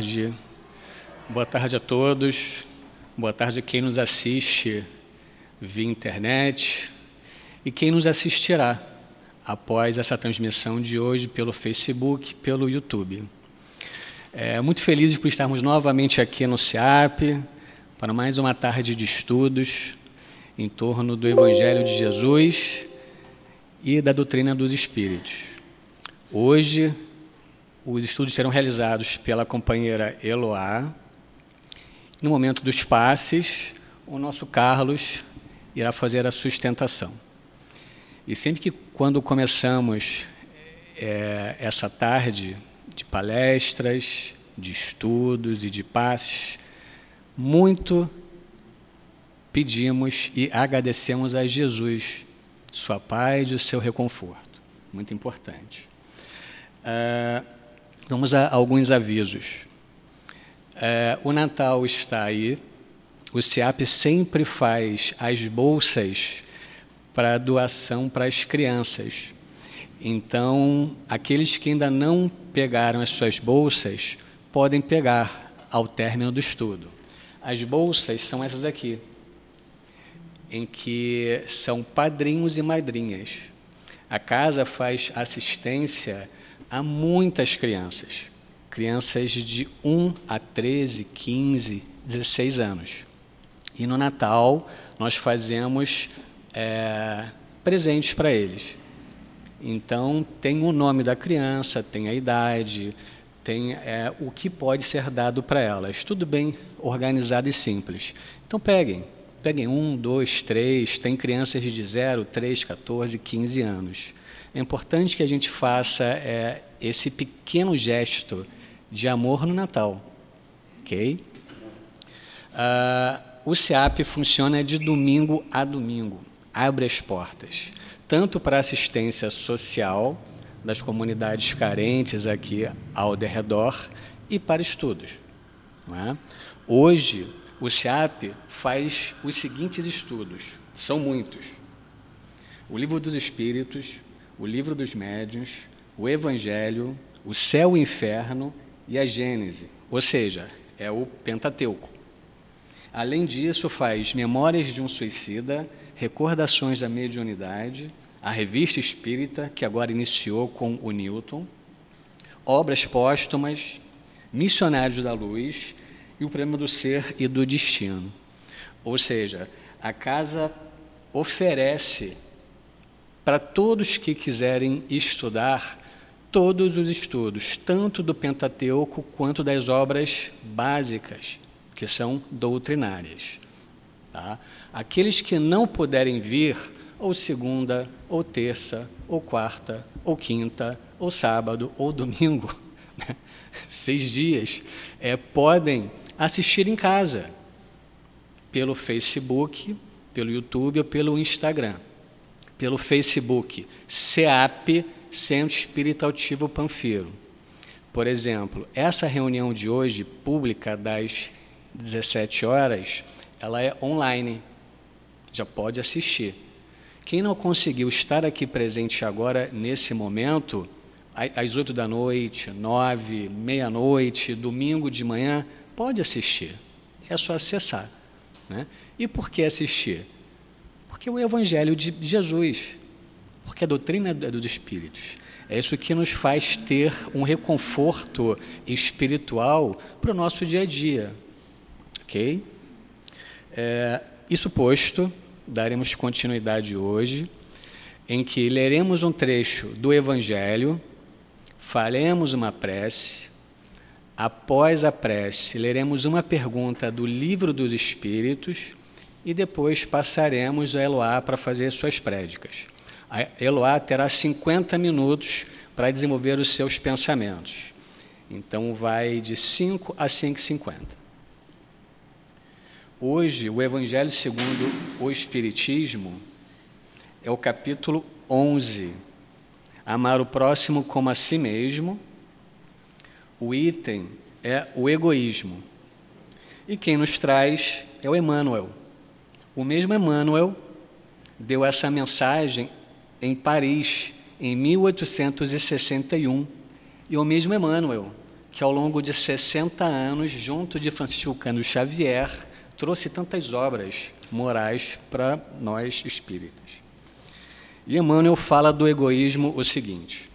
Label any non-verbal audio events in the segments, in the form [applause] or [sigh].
tarde. Boa tarde a todos. Boa tarde a quem nos assiste via internet e quem nos assistirá após essa transmissão de hoje pelo Facebook, pelo YouTube. É, muito felizes por estarmos novamente aqui no CIAP para mais uma tarde de estudos em torno do Evangelho de Jesus e da doutrina dos Espíritos. Hoje, os estudos serão realizados pela companheira Eloá. No momento dos passes, o nosso Carlos irá fazer a sustentação. E sempre que, quando começamos é, essa tarde de palestras, de estudos e de passes, muito pedimos e agradecemos a Jesus sua paz e o seu reconforto. Muito importante. Uh, Vamos a alguns avisos. É, o Natal está aí. O CIAP sempre faz as bolsas para doação para as crianças. Então, aqueles que ainda não pegaram as suas bolsas podem pegar ao término do estudo. As bolsas são essas aqui, em que são padrinhos e madrinhas. A casa faz assistência a muitas crianças, crianças de 1 a 13, 15, 16 anos. E no Natal nós fazemos é, presentes para eles. Então tem o nome da criança, tem a idade, tem é, o que pode ser dado para elas. Tudo bem organizado e simples. Então peguem, peguem um, dois, três. Tem crianças de 0, 3, 14, 15 anos. É importante que a gente faça é, esse pequeno gesto de amor no Natal, ok? Uh, o SEAP funciona de domingo a domingo, abre as portas, tanto para assistência social das comunidades carentes aqui ao derredor e para estudos. É? Hoje, o SEAP faz os seguintes estudos, são muitos: o Livro dos Espíritos, o livro dos médiuns, o Evangelho, o céu e o inferno e a Gênese, ou seja, é o Pentateuco. Além disso, faz Memórias de um Suicida, Recordações da Mediunidade, a Revista Espírita, que agora iniciou com o Newton, Obras Póstumas, Missionários da Luz e o Prêmio do Ser e do Destino. Ou seja, a casa oferece para todos que quiserem estudar todos os estudos, tanto do Pentateuco quanto das obras básicas, que são doutrinárias. Tá? Aqueles que não puderem vir, ou segunda, ou terça, ou quarta, ou quinta, ou sábado, ou domingo, né? seis dias, é, podem assistir em casa, pelo Facebook, pelo YouTube ou pelo Instagram pelo Facebook, CEAP, Centro Espírita Altivo Panfiro. Por exemplo, essa reunião de hoje, pública, das 17 horas, ela é online, já pode assistir. Quem não conseguiu estar aqui presente agora, nesse momento, às 8 da noite, 9, meia-noite, domingo de manhã, pode assistir. É só acessar. Né? E por que assistir? Porque é o Evangelho de Jesus, porque a doutrina é dos Espíritos. É isso que nos faz ter um reconforto espiritual para o nosso dia a dia. Ok? É, isso posto, daremos continuidade hoje, em que leremos um trecho do Evangelho, faremos uma prece, após a prece, leremos uma pergunta do Livro dos Espíritos e depois passaremos a Eloá para fazer suas prédicas. A Eloá terá 50 minutos para desenvolver os seus pensamentos. Então vai de 5 a 5,50. Hoje, o Evangelho segundo o Espiritismo é o capítulo 11. Amar o próximo como a si mesmo. O item é o egoísmo. E quem nos traz é o Emmanuel. O mesmo Emmanuel deu essa mensagem em Paris, em 1861. E o mesmo Emmanuel que ao longo de 60 anos, junto de Francisco Xavier, trouxe tantas obras morais para nós espíritas. E Emmanuel fala do egoísmo o seguinte: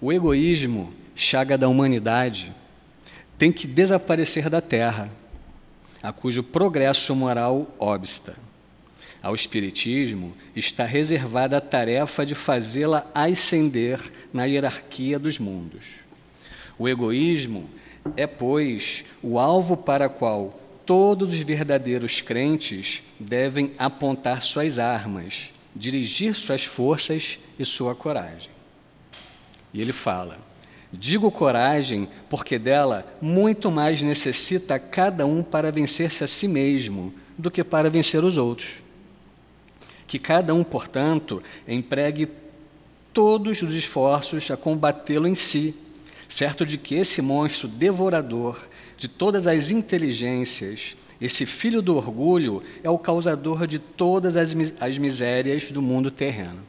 o egoísmo, chaga da humanidade, tem que desaparecer da terra, a cujo progresso moral obsta. Ao Espiritismo está reservada a tarefa de fazê-la ascender na hierarquia dos mundos. O egoísmo é, pois, o alvo para qual todos os verdadeiros crentes devem apontar suas armas, dirigir suas forças e sua coragem. E ele fala: Digo coragem, porque dela muito mais necessita cada um para vencer-se a si mesmo do que para vencer os outros. Que cada um, portanto, empregue todos os esforços a combatê-lo em si, certo de que esse monstro devorador de todas as inteligências, esse filho do orgulho, é o causador de todas as, as misérias do mundo terreno.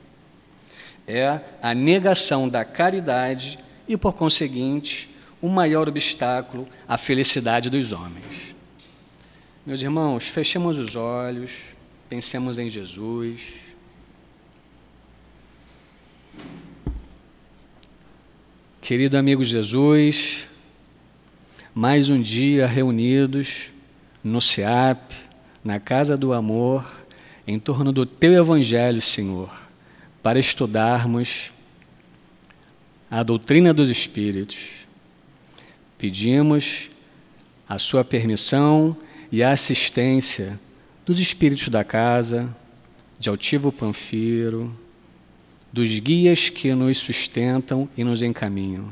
É a negação da caridade e, por conseguinte, o maior obstáculo à felicidade dos homens. Meus irmãos, fechemos os olhos, pensemos em Jesus. Querido amigo Jesus, mais um dia reunidos no SEAP, na Casa do Amor, em torno do Teu Evangelho, Senhor, para estudarmos a doutrina dos Espíritos. Pedimos a sua permissão e a assistência dos espíritos da casa, de Altivo Panfiro, dos guias que nos sustentam e nos encaminham.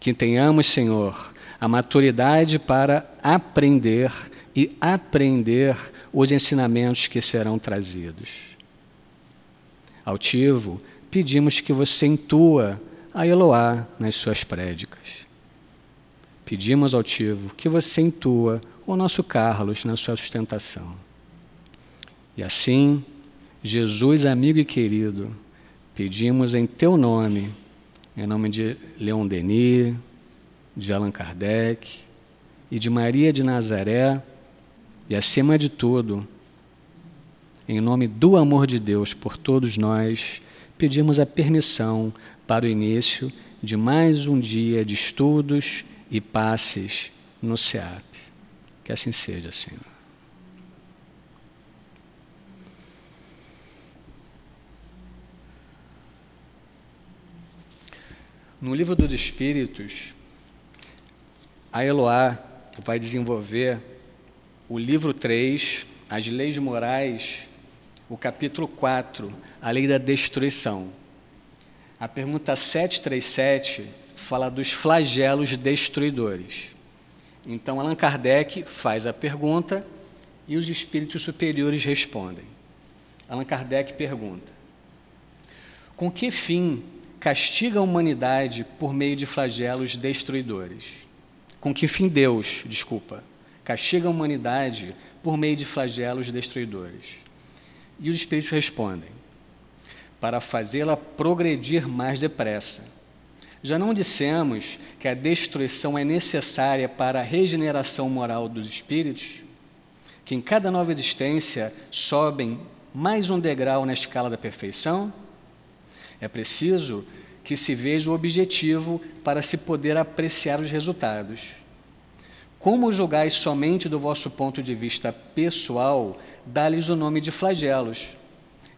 Que tenhamos, Senhor, a maturidade para aprender e aprender os ensinamentos que serão trazidos. Altivo, pedimos que você intua a Eloá nas suas prédicas. Pedimos ao Tivo que você intua o nosso Carlos na sua sustentação. E assim, Jesus, amigo e querido, pedimos em teu nome, em nome de Leon Denis, de Allan Kardec e de Maria de Nazaré, e acima de tudo, em nome do amor de Deus por todos nós, pedimos a permissão para o início de mais um dia de estudos e passes no SEAP. Que assim seja, Senhor. No livro dos Espíritos, a Eloá vai desenvolver o livro 3, as leis morais, o capítulo 4, a lei da destruição. A pergunta 737 fala dos flagelos destruidores. Então, Allan Kardec faz a pergunta e os espíritos superiores respondem. Allan Kardec pergunta: Com que fim castiga a humanidade por meio de flagelos destruidores? Com que fim Deus, desculpa, castiga a humanidade por meio de flagelos destruidores? E os espíritos respondem: para fazê-la progredir mais depressa. Já não dissemos que a destruição é necessária para a regeneração moral dos espíritos? Que em cada nova existência sobem mais um degrau na escala da perfeição? É preciso que se veja o objetivo para se poder apreciar os resultados. Como julgais somente do vosso ponto de vista pessoal, dá-lhes o nome de flagelos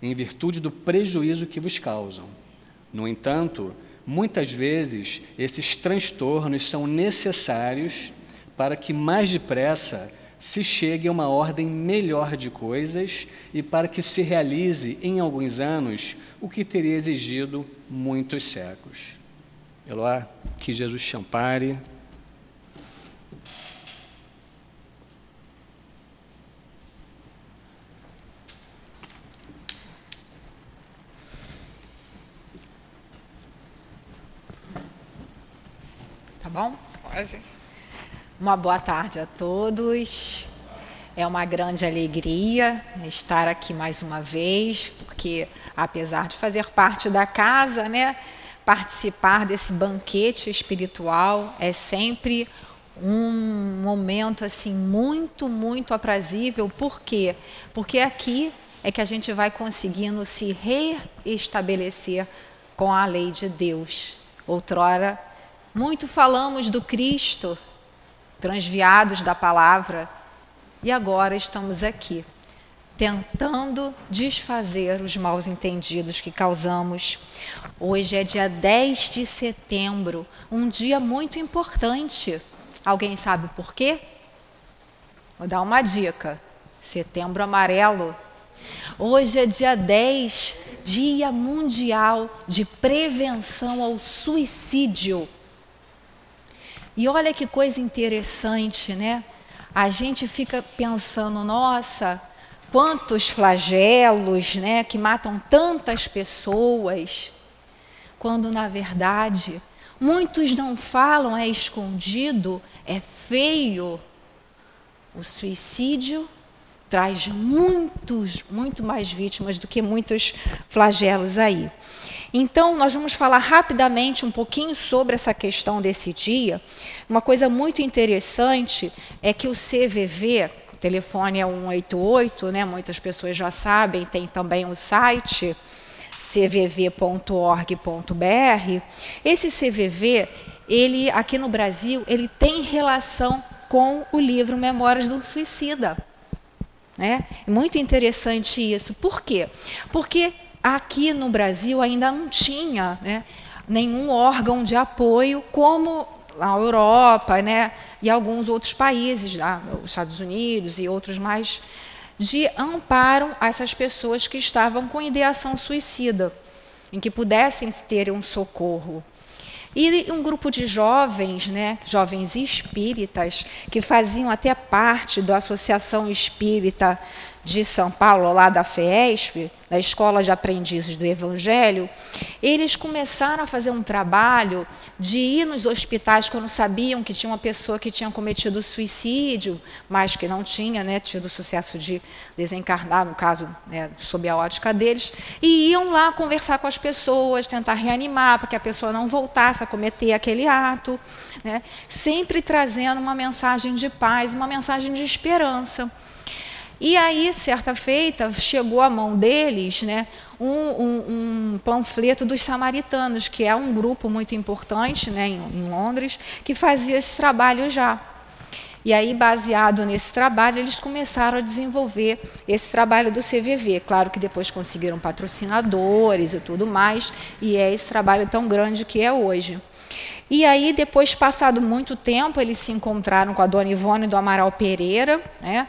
em virtude do prejuízo que vos causam. No entanto, muitas vezes esses transtornos são necessários para que mais depressa se chegue a uma ordem melhor de coisas e para que se realize em alguns anos o que teria exigido muitos séculos. Eloá, que Jesus te ampare, bom? Pode. Uma boa tarde a todos. É uma grande alegria estar aqui mais uma vez, porque apesar de fazer parte da casa, né, participar desse banquete espiritual é sempre um momento assim muito, muito aprazível. Por quê? Porque aqui é que a gente vai conseguindo se reestabelecer com a lei de Deus. Outrora, muito falamos do Cristo, transviados da palavra, e agora estamos aqui, tentando desfazer os maus entendidos que causamos. Hoje é dia 10 de setembro, um dia muito importante. Alguém sabe por quê? Vou dar uma dica. Setembro amarelo. Hoje é dia 10, Dia Mundial de Prevenção ao Suicídio. E olha que coisa interessante, né? A gente fica pensando, nossa, quantos flagelos, né, que matam tantas pessoas, quando na verdade muitos não falam, é escondido, é feio. O suicídio traz muitos, muito mais vítimas do que muitos flagelos aí. Então, nós vamos falar rapidamente um pouquinho sobre essa questão desse dia. Uma coisa muito interessante é que o CVV, o telefone é 188, né? muitas pessoas já sabem, tem também o site cvv.org.br. Esse CVV, ele aqui no Brasil, ele tem relação com o livro Memórias do Suicida. Né? Muito interessante isso. Por quê? Porque aqui no Brasil ainda não tinha né, nenhum órgão de apoio como a Europa né, e alguns outros países, né, os Estados Unidos e outros mais, de amparo a essas pessoas que estavam com ideação suicida, em que pudessem ter um socorro. E um grupo de jovens, né, jovens espíritas, que faziam até parte da Associação Espírita de São Paulo, lá da FESP, da Escola de Aprendizes do Evangelho, eles começaram a fazer um trabalho de ir nos hospitais quando sabiam que tinha uma pessoa que tinha cometido suicídio, mas que não tinha né, tido sucesso de desencarnar, no caso, né, sob a ótica deles, e iam lá conversar com as pessoas, tentar reanimar para que a pessoa não voltasse a cometer aquele ato, né, sempre trazendo uma mensagem de paz, uma mensagem de esperança. E aí, certa feita, chegou à mão deles né, um, um, um, panfleto dos samaritanos, que é um grupo muito importante né, em, em Londres, que fazia esse trabalho já. E aí, baseado nesse trabalho, eles começaram a desenvolver esse trabalho do CVV. Claro que depois conseguiram patrocinadores e tudo mais, e é esse trabalho tão grande que é hoje. E aí, depois, passado muito tempo, eles se encontraram com a dona Ivone do Amaral Pereira, né?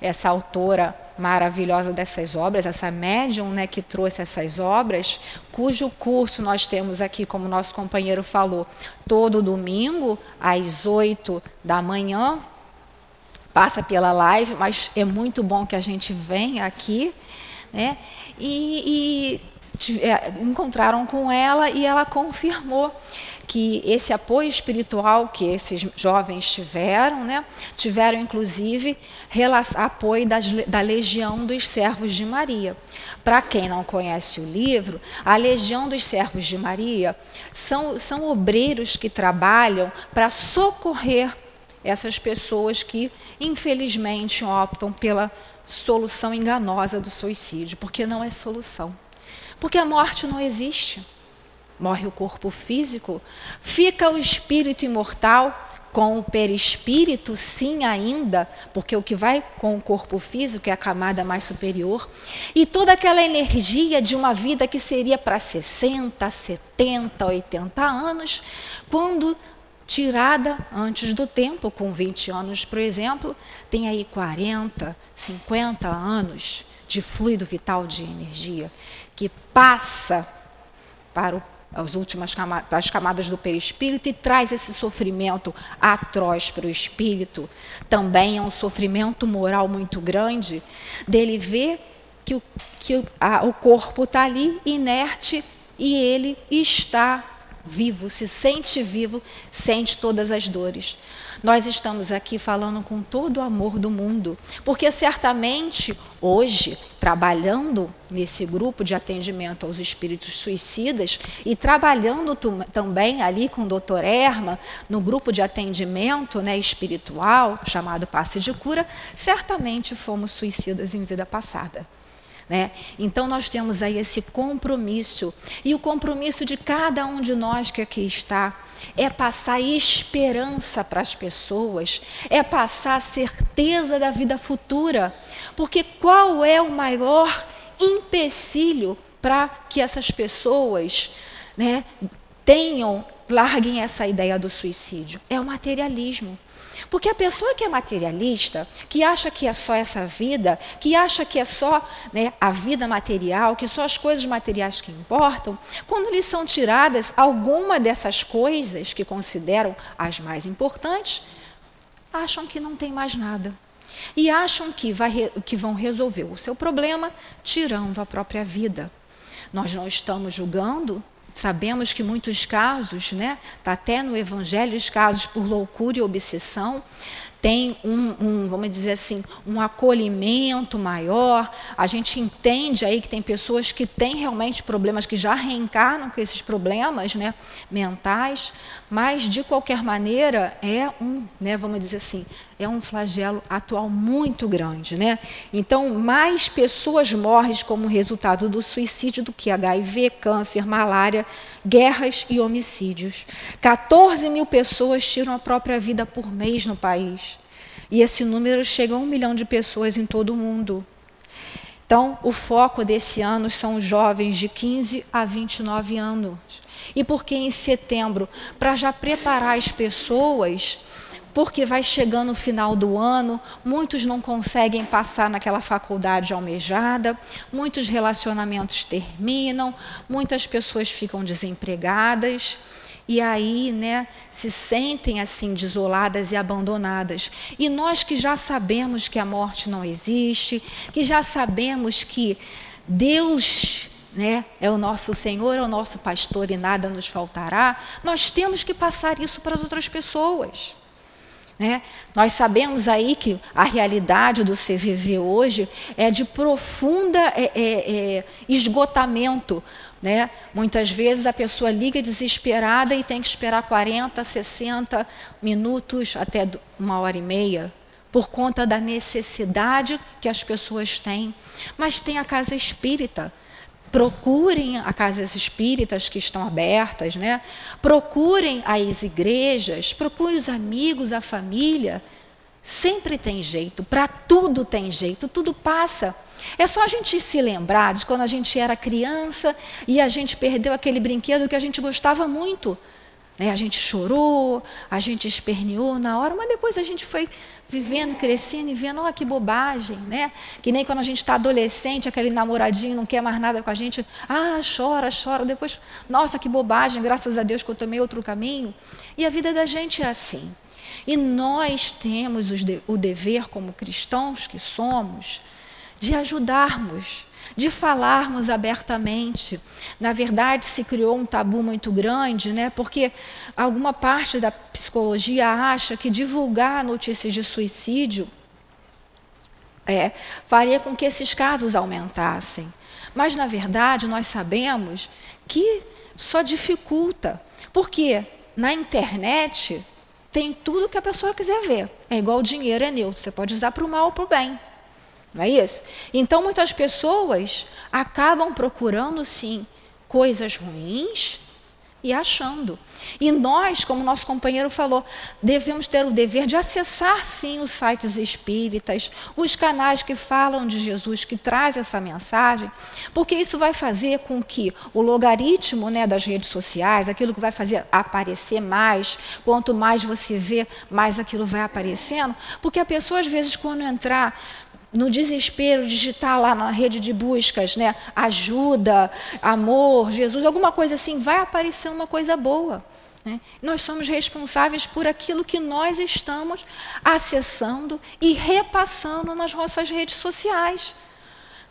Essa autora maravilhosa dessas obras, essa médium né, que trouxe essas obras, cujo curso nós temos aqui, como nosso companheiro falou, todo domingo, às 8 da manhã. Passa pela live, mas é muito bom que a gente venha aqui. Né, e, e é, encontraram com ela e ela confirmou que esse apoio espiritual que esses jovens tiveram, né, tiveram inclusive apoio das, da Legião dos Servos de Maria. Para quem não conhece o livro, a Legião dos Servos de Maria são, são obreiros que trabalham para socorrer essas pessoas que, infelizmente, optam pela solução enganosa do suicídio, porque não é solução. Porque a morte não existe morre o corpo físico, fica o espírito imortal com o perispírito, sim, ainda, porque o que vai com o corpo físico é a camada mais superior, e toda aquela energia de uma vida que seria para 60, 70, 80 anos, quando tirada antes do tempo, com 20 anos, por exemplo, tem aí 40, 50 anos de fluido vital de energia que passa para o as últimas camadas, as camadas do perispírito e traz esse sofrimento atroz para o espírito. Também é um sofrimento moral muito grande dele ver que o, que a, o corpo está ali inerte e ele está vivo, se sente vivo, sente todas as dores. Nós estamos aqui falando com todo o amor do mundo, porque certamente hoje, trabalhando nesse grupo de atendimento aos espíritos suicidas e trabalhando também ali com o Dr. Erma, no grupo de atendimento né, espiritual, chamado Passe de Cura, certamente fomos suicidas em vida passada. Né? Então nós temos aí esse compromisso. E o compromisso de cada um de nós que aqui está é passar esperança para as pessoas, é passar certeza da vida futura. Porque qual é o maior empecilho para que essas pessoas né, tenham, larguem essa ideia do suicídio? É o materialismo. Porque a pessoa que é materialista, que acha que é só essa vida, que acha que é só né, a vida material, que só as coisas materiais que importam, quando lhes são tiradas alguma dessas coisas que consideram as mais importantes, acham que não tem mais nada. E acham que, vai, que vão resolver o seu problema tirando a própria vida. Nós não estamos julgando Sabemos que muitos casos, né, está até no Evangelho, os casos por loucura e obsessão, tem um, um, vamos dizer assim, um acolhimento maior. A gente entende aí que tem pessoas que têm realmente problemas que já reencarnam com esses problemas né, mentais, mas de qualquer maneira é um, né, vamos dizer assim, é um flagelo atual muito grande. Né? Então, mais pessoas morrem como resultado do suicídio do que HIV, câncer, malária, guerras e homicídios. 14 mil pessoas tiram a própria vida por mês no país. E esse número chega a um milhão de pessoas em todo o mundo. Então, o foco desse ano são os jovens de 15 a 29 anos. E por que em setembro? Para já preparar as pessoas, porque vai chegando o final do ano, muitos não conseguem passar naquela faculdade almejada, muitos relacionamentos terminam, muitas pessoas ficam desempregadas e aí, né, se sentem assim desoladas e abandonadas. E nós que já sabemos que a morte não existe, que já sabemos que Deus né, é o nosso Senhor, é o nosso pastor e nada nos faltará, nós temos que passar isso para as outras pessoas. Né? Nós sabemos aí que a realidade do CVV hoje é de profunda é, é, é, esgotamento. Né? Muitas vezes a pessoa liga desesperada e tem que esperar 40, 60 minutos, até uma hora e meia, por conta da necessidade que as pessoas têm. Mas tem a casa espírita. Procurem as casas espíritas que estão abertas, né? procurem as igrejas, procurem os amigos, a família. Sempre tem jeito, para tudo tem jeito, tudo passa. É só a gente se lembrar de quando a gente era criança e a gente perdeu aquele brinquedo que a gente gostava muito. Né? A gente chorou, a gente esperneou na hora, mas depois a gente foi vivendo, crescendo e vendo, olha que bobagem, né? Que nem quando a gente está adolescente, aquele namoradinho não quer mais nada com a gente, ah, chora, chora, depois, nossa, que bobagem, graças a Deus que eu tomei outro caminho. E a vida da gente é assim. E nós temos o dever, como cristãos que somos, de ajudarmos, de falarmos abertamente. Na verdade, se criou um tabu muito grande, né? Porque alguma parte da psicologia acha que divulgar notícias de suicídio é, faria com que esses casos aumentassem. Mas, na verdade, nós sabemos que só dificulta. Porque na internet tem tudo que a pessoa quiser ver. É igual o dinheiro, é neutro. Você pode usar para o mal ou para o bem. Não é isso? Então, muitas pessoas acabam procurando, sim, coisas ruins e achando. E nós, como nosso companheiro falou, devemos ter o dever de acessar sim os sites espíritas, os canais que falam de Jesus, que traz essa mensagem, porque isso vai fazer com que o logaritmo né, das redes sociais, aquilo que vai fazer aparecer mais, quanto mais você vê, mais aquilo vai aparecendo, porque a pessoa às vezes quando entrar no desespero, digitar lá na rede de buscas, né, ajuda, amor, Jesus, alguma coisa assim, vai aparecer uma coisa boa. Né? Nós somos responsáveis por aquilo que nós estamos acessando e repassando nas nossas redes sociais.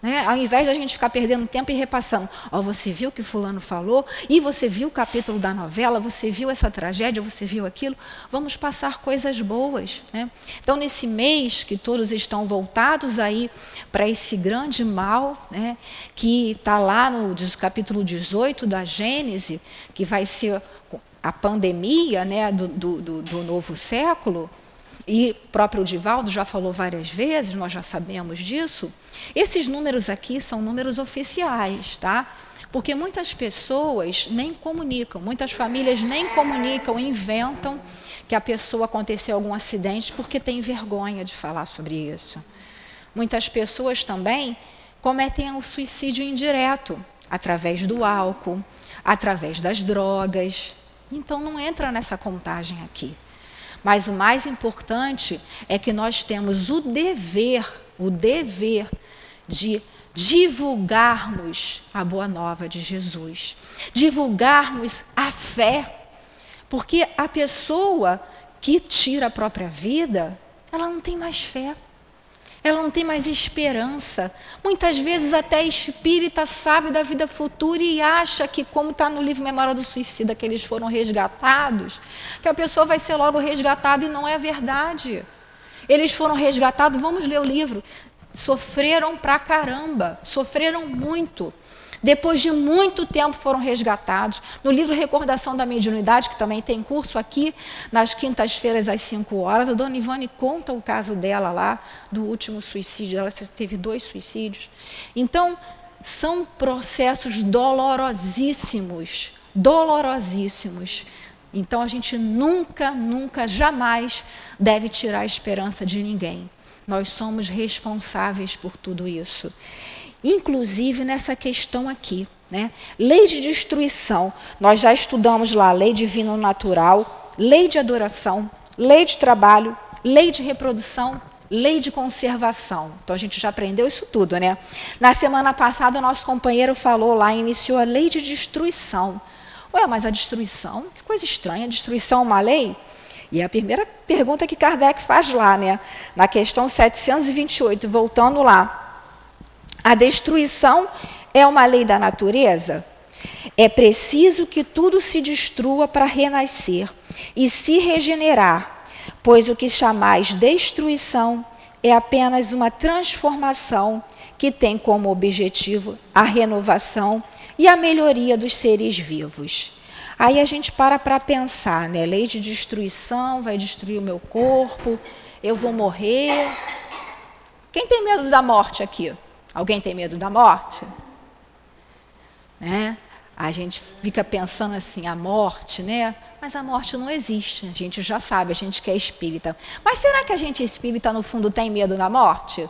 Né? Ao invés da gente ficar perdendo tempo e repassando, oh, você viu o que fulano falou, e você viu o capítulo da novela, você viu essa tragédia, você viu aquilo, vamos passar coisas boas. Né? Então, nesse mês que todos estão voltados aí para esse grande mal, né, que está lá no capítulo 18 da Gênese, que vai ser a pandemia né, do, do, do novo século, e o próprio Divaldo já falou várias vezes, nós já sabemos disso. Esses números aqui são números oficiais, tá? Porque muitas pessoas nem comunicam, muitas famílias nem comunicam, inventam que a pessoa aconteceu algum acidente porque tem vergonha de falar sobre isso. Muitas pessoas também cometem o suicídio indireto, através do álcool, através das drogas. Então não entra nessa contagem aqui. Mas o mais importante é que nós temos o dever, o dever de divulgarmos a boa nova de Jesus, divulgarmos a fé. Porque a pessoa que tira a própria vida, ela não tem mais fé ela não tem mais esperança. Muitas vezes até espírita sabe da vida futura e acha que, como está no livro Memória do Suicida, que eles foram resgatados, que a pessoa vai ser logo resgatada e não é verdade. Eles foram resgatados, vamos ler o livro, sofreram pra caramba, sofreram muito. Depois de muito tempo foram resgatados. No livro Recordação da Mediunidade, que também tem curso aqui, nas quintas-feiras às 5 horas, a dona Ivone conta o caso dela lá, do último suicídio. Ela teve dois suicídios. Então, são processos dolorosíssimos, dolorosíssimos. Então a gente nunca, nunca, jamais deve tirar a esperança de ninguém. Nós somos responsáveis por tudo isso inclusive nessa questão aqui. Né? Lei de destruição, nós já estudamos lá lei divino natural, lei de adoração, lei de trabalho, lei de reprodução, lei de conservação. Então a gente já aprendeu isso tudo, né? Na semana passada, o nosso companheiro falou lá, iniciou a lei de destruição. Ué, mas a destruição? Que coisa estranha, a destruição é uma lei? E é a primeira pergunta que Kardec faz lá, né? Na questão 728, voltando lá. A destruição é uma lei da natureza? É preciso que tudo se destrua para renascer e se regenerar, pois o que chamais destruição é apenas uma transformação que tem como objetivo a renovação e a melhoria dos seres vivos. Aí a gente para para pensar, né? Lei de destruição vai destruir o meu corpo, eu vou morrer. Quem tem medo da morte aqui? Alguém tem medo da morte? Né? A gente fica pensando assim, a morte, né? Mas a morte não existe, a gente já sabe, a gente que é espírita. Mas será que a gente espírita, no fundo, tem medo da morte?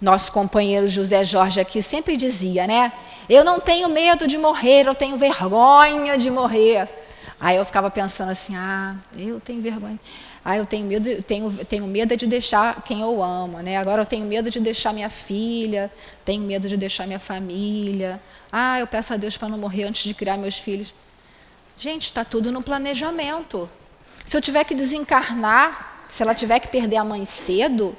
Nosso companheiro José Jorge aqui sempre dizia, né? Eu não tenho medo de morrer, eu tenho vergonha de morrer. Aí eu ficava pensando assim, ah, eu tenho vergonha. Ah, eu tenho medo, tenho, tenho medo de deixar quem eu amo, né? Agora eu tenho medo de deixar minha filha, tenho medo de deixar minha família. Ah, eu peço a Deus para não morrer antes de criar meus filhos. Gente, está tudo no planejamento. Se eu tiver que desencarnar, se ela tiver que perder a mãe cedo,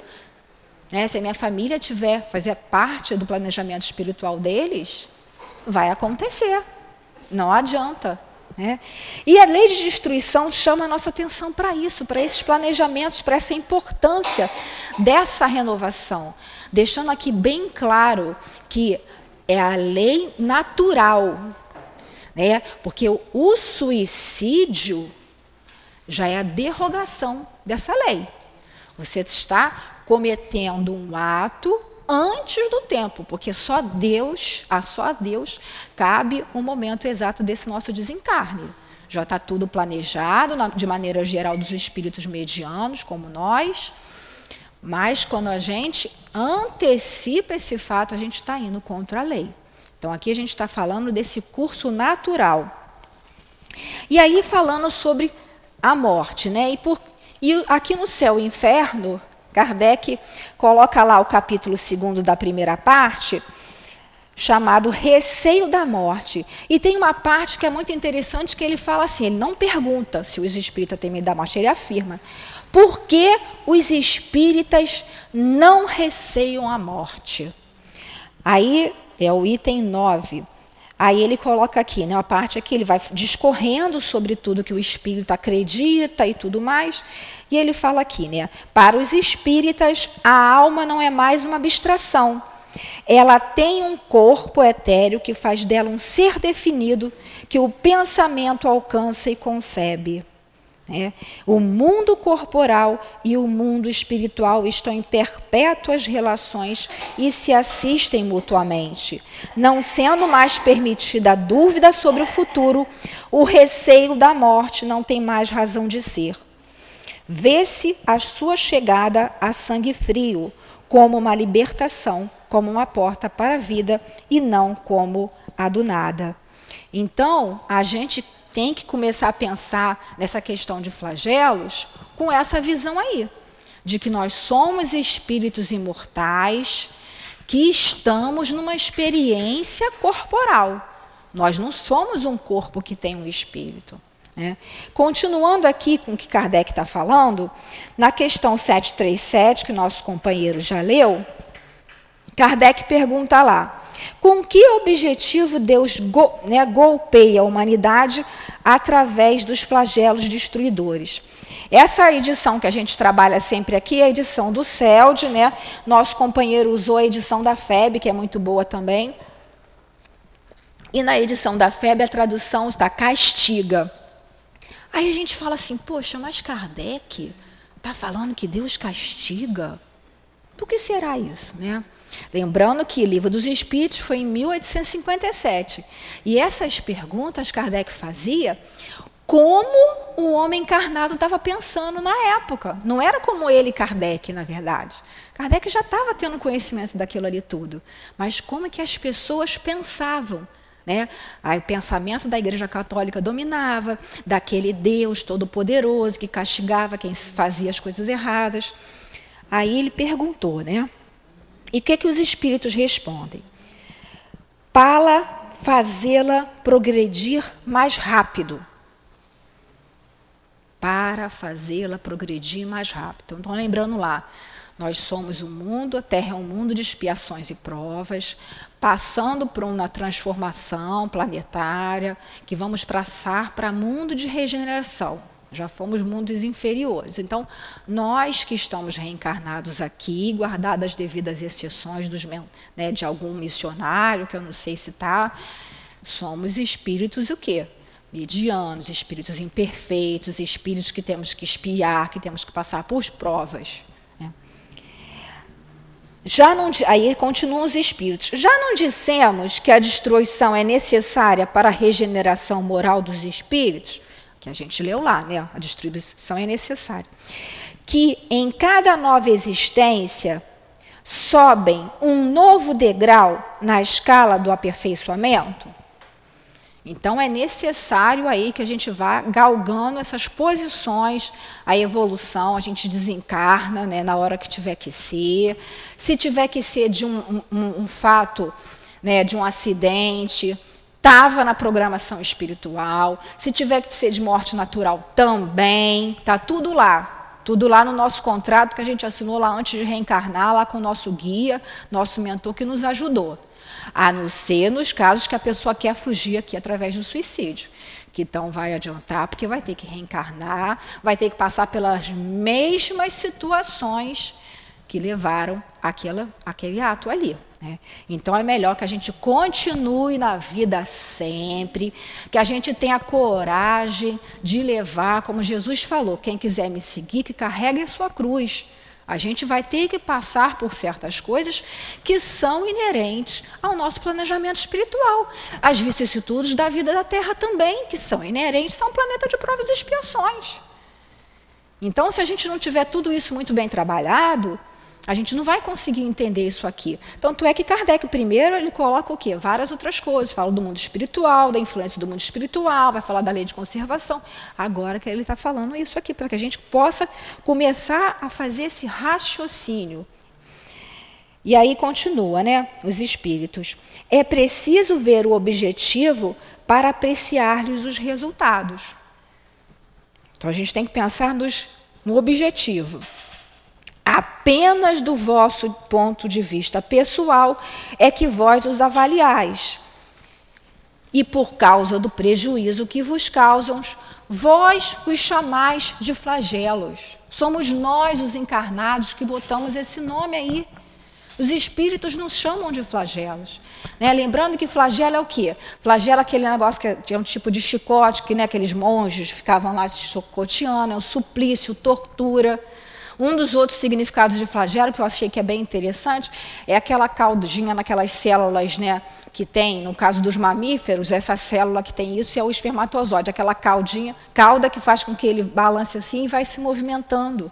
né, se a minha família tiver fazer parte do planejamento espiritual deles, vai acontecer. Não adianta. Né? E a lei de destruição chama a nossa atenção para isso, para esses planejamentos, para essa importância dessa renovação, deixando aqui bem claro que é a lei natural, né? porque o suicídio já é a derrogação dessa lei. Você está cometendo um ato antes do tempo, porque só Deus, a só Deus, cabe o momento exato desse nosso desencarne. Já está tudo planejado, de maneira geral, dos espíritos medianos, como nós, mas quando a gente antecipa esse fato, a gente está indo contra a lei. Então, aqui a gente está falando desse curso natural. E aí, falando sobre a morte, né? E, por, e aqui no céu e inferno, Kardec coloca lá o capítulo 2 da primeira parte, chamado Receio da Morte. E tem uma parte que é muito interessante que ele fala assim, ele não pergunta se os espíritas têm medo da morte, ele afirma: "Por que os espíritas não receiam a morte?" Aí é o item 9. Aí ele coloca aqui, né, a parte aqui, ele vai discorrendo sobre tudo que o espírito acredita e tudo mais. E ele fala aqui, né, para os espíritas, a alma não é mais uma abstração. Ela tem um corpo etéreo que faz dela um ser definido que o pensamento alcança e concebe. É. O mundo corporal e o mundo espiritual estão em perpétuas relações e se assistem mutuamente. Não sendo mais permitida a dúvida sobre o futuro, o receio da morte não tem mais razão de ser. Vê-se a sua chegada a sangue frio, como uma libertação, como uma porta para a vida e não como a do nada. Então, a gente tem que começar a pensar nessa questão de flagelos com essa visão aí, de que nós somos espíritos imortais que estamos numa experiência corporal. Nós não somos um corpo que tem um espírito. Né? Continuando aqui com o que Kardec está falando, na questão 737, que nosso companheiro já leu, Kardec pergunta lá: com que objetivo Deus go, né, golpeia a humanidade através dos flagelos destruidores? Essa edição que a gente trabalha sempre aqui é a edição do CELD, né? Nosso companheiro usou a edição da FEB, que é muito boa também. E na edição da FEB a tradução está castiga. Aí a gente fala assim, poxa, mas Kardec está falando que Deus castiga? Por que será isso, né? Lembrando que o Livro dos Espíritos foi em 1857. E essas perguntas Kardec fazia como o homem encarnado estava pensando na época. Não era como ele, Kardec, na verdade. Kardec já estava tendo conhecimento daquilo ali tudo. Mas como é que as pessoas pensavam? Né? Aí, o pensamento da Igreja Católica dominava, daquele Deus todo-poderoso que castigava quem fazia as coisas erradas. Aí ele perguntou, né? E o que, que os espíritos respondem? Para fazê-la progredir mais rápido. Para fazê-la progredir mais rápido. Então, lembrando lá, nós somos o um mundo, a Terra é um mundo de expiações e provas, passando por uma transformação planetária, que vamos passar para mundo de regeneração já fomos mundos inferiores. Então, nós que estamos reencarnados aqui, guardadas as devidas exceções dos, né, de algum missionário, que eu não sei citar, somos espíritos o quê? Medianos, espíritos imperfeitos, espíritos que temos que espiar, que temos que passar por provas. Né? Já não, aí continuam os espíritos. Já não dissemos que a destruição é necessária para a regeneração moral dos espíritos? Que a gente leu lá, né? A distribuição é necessária. Que em cada nova existência sobem um novo degrau na escala do aperfeiçoamento. Então é necessário aí que a gente vá galgando essas posições, a evolução, a gente desencarna né, na hora que tiver que ser. Se tiver que ser de um, um, um fato, né, de um acidente, estava na programação espiritual. Se tiver que ser de morte natural, também. Está tudo lá. Tudo lá no nosso contrato que a gente assinou lá antes de reencarnar, lá com o nosso guia, nosso mentor que nos ajudou. A não ser nos casos que a pessoa quer fugir aqui através do suicídio. Que então vai adiantar, porque vai ter que reencarnar, vai ter que passar pelas mesmas situações que levaram aquela, aquele ato ali. Né? Então é melhor que a gente continue na vida sempre, que a gente tenha coragem de levar, como Jesus falou: quem quiser me seguir, que carregue a sua cruz. A gente vai ter que passar por certas coisas que são inerentes ao nosso planejamento espiritual. As vicissitudes da vida da Terra também, que são inerentes a um planeta de provas e expiações. Então, se a gente não tiver tudo isso muito bem trabalhado, a gente não vai conseguir entender isso aqui. Tanto é que Kardec, primeiro, ele coloca o quê? Várias outras coisas. Fala do mundo espiritual, da influência do mundo espiritual, vai falar da lei de conservação. Agora que ele está falando isso aqui, para que a gente possa começar a fazer esse raciocínio. E aí continua, né? Os espíritos. É preciso ver o objetivo para apreciar-lhes os resultados. Então a gente tem que pensar nos, no objetivo. Apenas do vosso ponto de vista pessoal é que vós os avaliais. E por causa do prejuízo que vos causam, vós os chamais de flagelos. Somos nós, os encarnados, que botamos esse nome aí. Os espíritos nos chamam de flagelos. Né? Lembrando que flagelo é o quê? Flagelo é aquele negócio que tinha um tipo de chicote, que né, aqueles monges ficavam lá se chicoteando, é um suplício, tortura. Um dos outros significados de flagelo, que eu achei que é bem interessante, é aquela caudinha naquelas células né, que tem, no caso dos mamíferos, essa célula que tem isso é o espermatozoide, aquela caudinha, cauda que faz com que ele balance assim e vai se movimentando.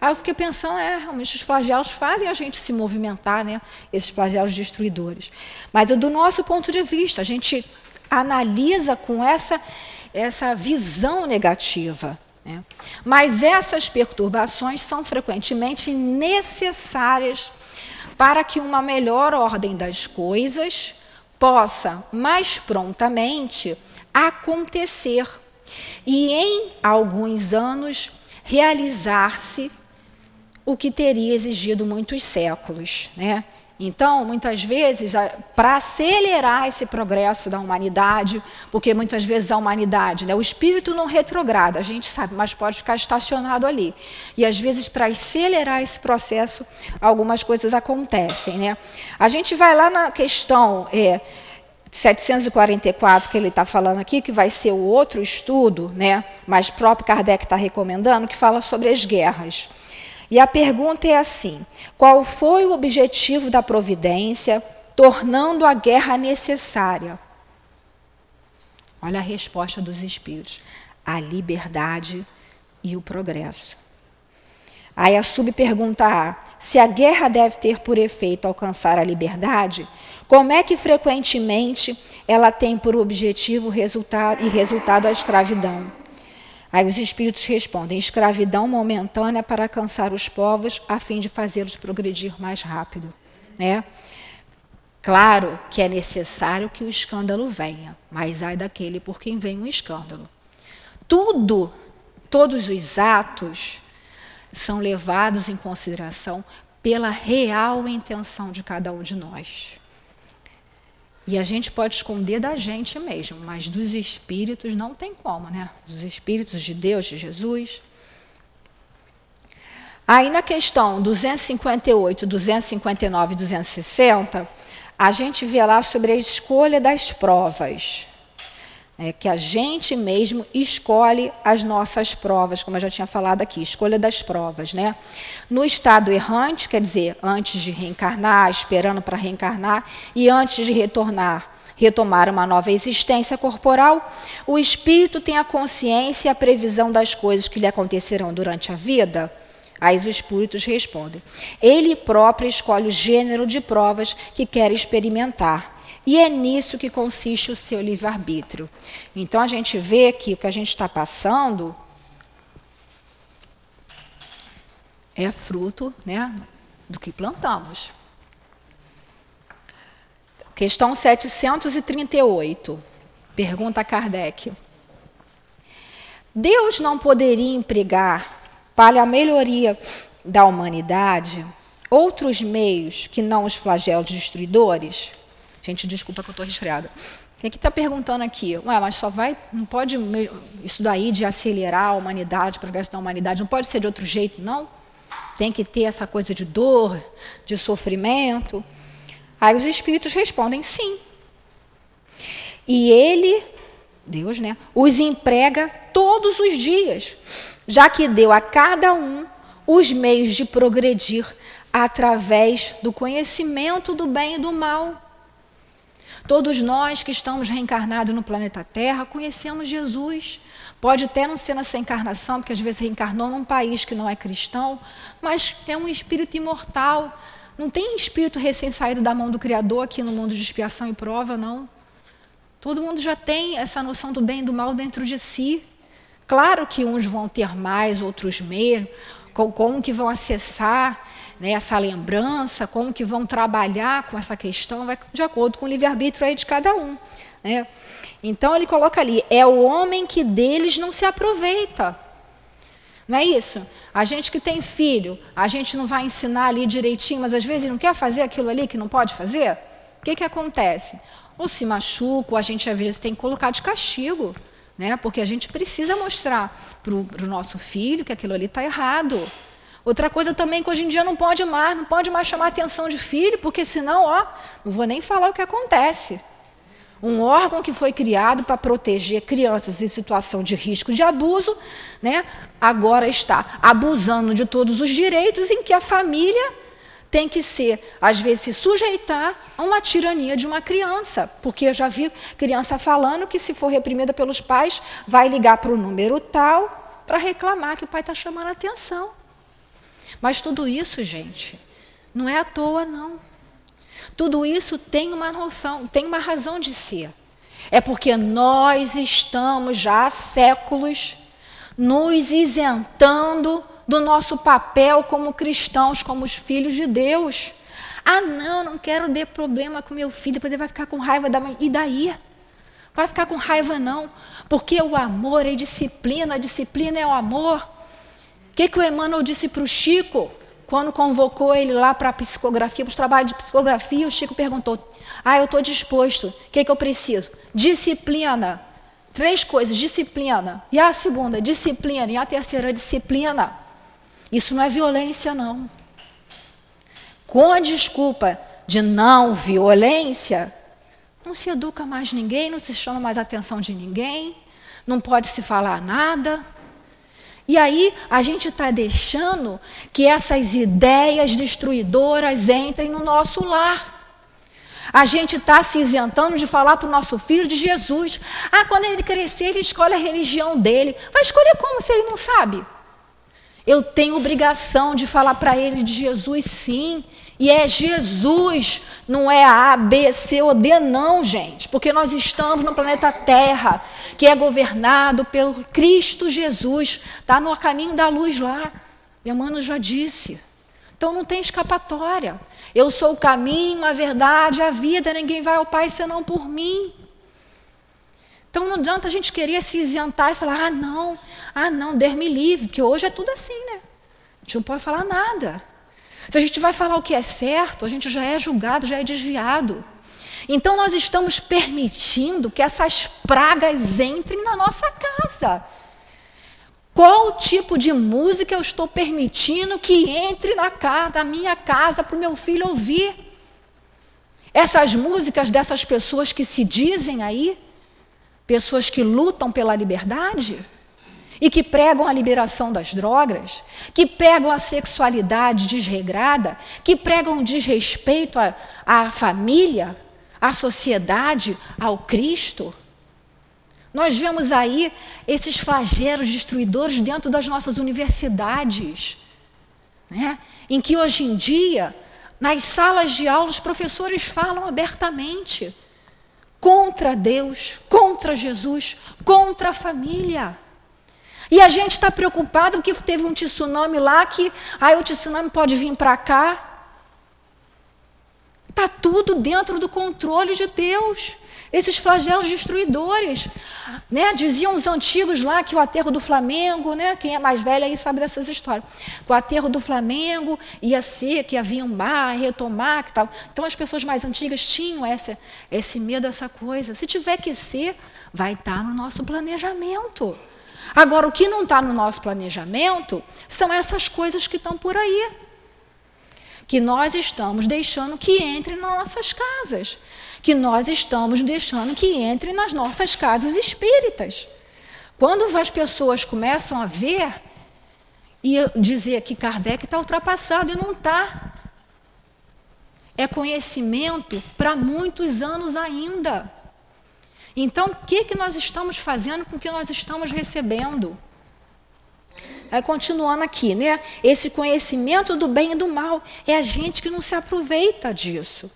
Aí eu fiquei pensando, é, realmente os flagelos fazem a gente se movimentar, né? Esses flagelos destruidores. Mas do nosso ponto de vista, a gente analisa com essa, essa visão negativa. Né? Mas essas perturbações são frequentemente necessárias para que uma melhor ordem das coisas possa mais prontamente acontecer e em alguns anos realizar-se o que teria exigido muitos séculos. Né? Então, muitas vezes, para acelerar esse progresso da humanidade, porque muitas vezes a humanidade, né, o espírito não retrograda, a gente sabe, mas pode ficar estacionado ali. E às vezes, para acelerar esse processo, algumas coisas acontecem. Né? A gente vai lá na questão é, 744 que ele está falando aqui, que vai ser o outro estudo, né, mas próprio Kardec está recomendando, que fala sobre as guerras. E a pergunta é assim: qual foi o objetivo da providência tornando a guerra necessária? Olha a resposta dos espíritos: a liberdade e o progresso. Aí a subpergunta A: se a guerra deve ter por efeito alcançar a liberdade, como é que frequentemente ela tem por objetivo resultado, e resultado a escravidão? Aí os espíritos respondem: escravidão momentânea para alcançar os povos a fim de fazê-los progredir mais rápido. Né? Claro que é necessário que o escândalo venha, mas ai daquele por quem vem um escândalo. Tudo, todos os atos são levados em consideração pela real intenção de cada um de nós. E a gente pode esconder da gente mesmo, mas dos espíritos não tem como, né? Dos espíritos de Deus, de Jesus. Aí na questão 258, 259 e 260, a gente vê lá sobre a escolha das provas. É que a gente mesmo escolhe as nossas provas, como eu já tinha falado aqui, escolha das provas. Né? No estado errante, quer dizer, antes de reencarnar, esperando para reencarnar, e antes de retornar, retomar uma nova existência corporal, o espírito tem a consciência e a previsão das coisas que lhe acontecerão durante a vida? Aí os espíritos respondem. Ele próprio escolhe o gênero de provas que quer experimentar e é nisso que consiste o seu livre-arbítrio. Então a gente vê que o que a gente está passando é fruto né, do que plantamos. Questão 738. Pergunta Kardec. Deus não poderia empregar para a melhoria da humanidade outros meios que não os flagelos destruidores? Gente, desculpa que eu estou resfriada. Quem é que está perguntando aqui? Ué, mas só vai. Não pode. Isso daí de acelerar a humanidade, o progresso da humanidade, não pode ser de outro jeito, não? Tem que ter essa coisa de dor, de sofrimento. Aí os espíritos respondem sim. E ele, Deus, né, os emprega todos os dias, já que deu a cada um os meios de progredir através do conhecimento do bem e do mal. Todos nós que estamos reencarnados no planeta Terra conhecemos Jesus. Pode até não ser nessa encarnação, porque às vezes reencarnou num país que não é cristão, mas é um espírito imortal. Não tem espírito recém-saído da mão do Criador aqui no mundo de expiação e prova, não. Todo mundo já tem essa noção do bem e do mal dentro de si. Claro que uns vão ter mais, outros menos, como que vão acessar né, essa lembrança, como que vão trabalhar com essa questão, vai de acordo com o livre-arbítrio de cada um. Né? Então ele coloca ali, é o homem que deles não se aproveita. Não é isso? A gente que tem filho, a gente não vai ensinar ali direitinho, mas às vezes não quer fazer aquilo ali que não pode fazer? O que, que acontece? Ou se machuca, ou a gente às vezes tem que colocar de castigo, né? porque a gente precisa mostrar para o nosso filho que aquilo ali está errado. Outra coisa também que hoje em dia não pode mais, não pode mais chamar atenção de filho, porque senão, ó, não vou nem falar o que acontece. Um órgão que foi criado para proteger crianças em situação de risco de abuso, né, agora está abusando de todos os direitos em que a família tem que ser, às vezes, se sujeitar a uma tirania de uma criança. Porque eu já vi criança falando que, se for reprimida pelos pais, vai ligar para o número tal para reclamar que o pai está chamando a atenção. Mas tudo isso, gente, não é à toa, não. Tudo isso tem uma noção, tem uma razão de ser. É porque nós estamos já há séculos nos isentando do nosso papel como cristãos, como os filhos de Deus. Ah, não, não quero ter problema com meu filho, depois ele vai ficar com raiva da mãe. E daí? Vai ficar com raiva, não. Porque o amor é disciplina, a disciplina é o amor. O que, que o Emmanuel disse para o Chico? Quando convocou ele lá para a psicografia, para os trabalhos de psicografia, o Chico perguntou: Ah, eu estou disposto, o que, que eu preciso? Disciplina. Três coisas: disciplina. E a segunda, disciplina. E a terceira, disciplina. Isso não é violência, não. Com a desculpa de não violência, não se educa mais ninguém, não se chama mais a atenção de ninguém, não pode se falar nada. E aí a gente está deixando que essas ideias destruidoras entrem no nosso lar. A gente está se isentando de falar para o nosso filho de Jesus. Ah, quando ele crescer, ele escolhe a religião dele. Vai escolher como se ele não sabe? Eu tenho obrigação de falar para ele de Jesus, sim. E é Jesus, não é A, B, C ou D, não, gente. Porque nós estamos no planeta Terra, que é governado pelo Cristo Jesus. Está no caminho da luz lá. Meu mano já disse. Então não tem escapatória. Eu sou o caminho, a verdade, a vida. Ninguém vai ao Pai senão por mim. Então não adianta a gente querer se isentar e falar, ah, não, ah, não, Deus me livre, porque hoje é tudo assim, né? A gente não pode falar nada. Se a gente vai falar o que é certo, a gente já é julgado, já é desviado. Então nós estamos permitindo que essas pragas entrem na nossa casa. Qual tipo de música eu estou permitindo que entre na casa, na minha casa para o meu filho ouvir? Essas músicas dessas pessoas que se dizem aí, pessoas que lutam pela liberdade? E que pregam a liberação das drogas, que pregam a sexualidade desregrada, que pregam desrespeito à, à família, à sociedade, ao Cristo. Nós vemos aí esses flagelos destruidores dentro das nossas universidades, né? em que hoje em dia, nas salas de aula, os professores falam abertamente contra Deus, contra Jesus, contra a família. E a gente está preocupado porque teve um tsunami lá que, aí o tsunami pode vir para cá. Está tudo dentro do controle de Deus. Esses flagelos destruidores. Né? Diziam os antigos lá que o aterro do Flamengo, né? quem é mais velho aí sabe dessas histórias, que o aterro do Flamengo ia ser, que havia um mar, retomar, que tal. Então as pessoas mais antigas tinham essa, esse medo, essa coisa. Se tiver que ser, vai estar tá no nosso planejamento. Agora, o que não está no nosso planejamento são essas coisas que estão por aí. Que nós estamos deixando que entrem nas nossas casas. Que nós estamos deixando que entrem nas nossas casas espíritas. Quando as pessoas começam a ver e dizer que Kardec está ultrapassado e não está. É conhecimento para muitos anos ainda. Então, o que, que nós estamos fazendo com o que nós estamos recebendo? Aí, continuando aqui, né? Esse conhecimento do bem e do mal é a gente que não se aproveita disso.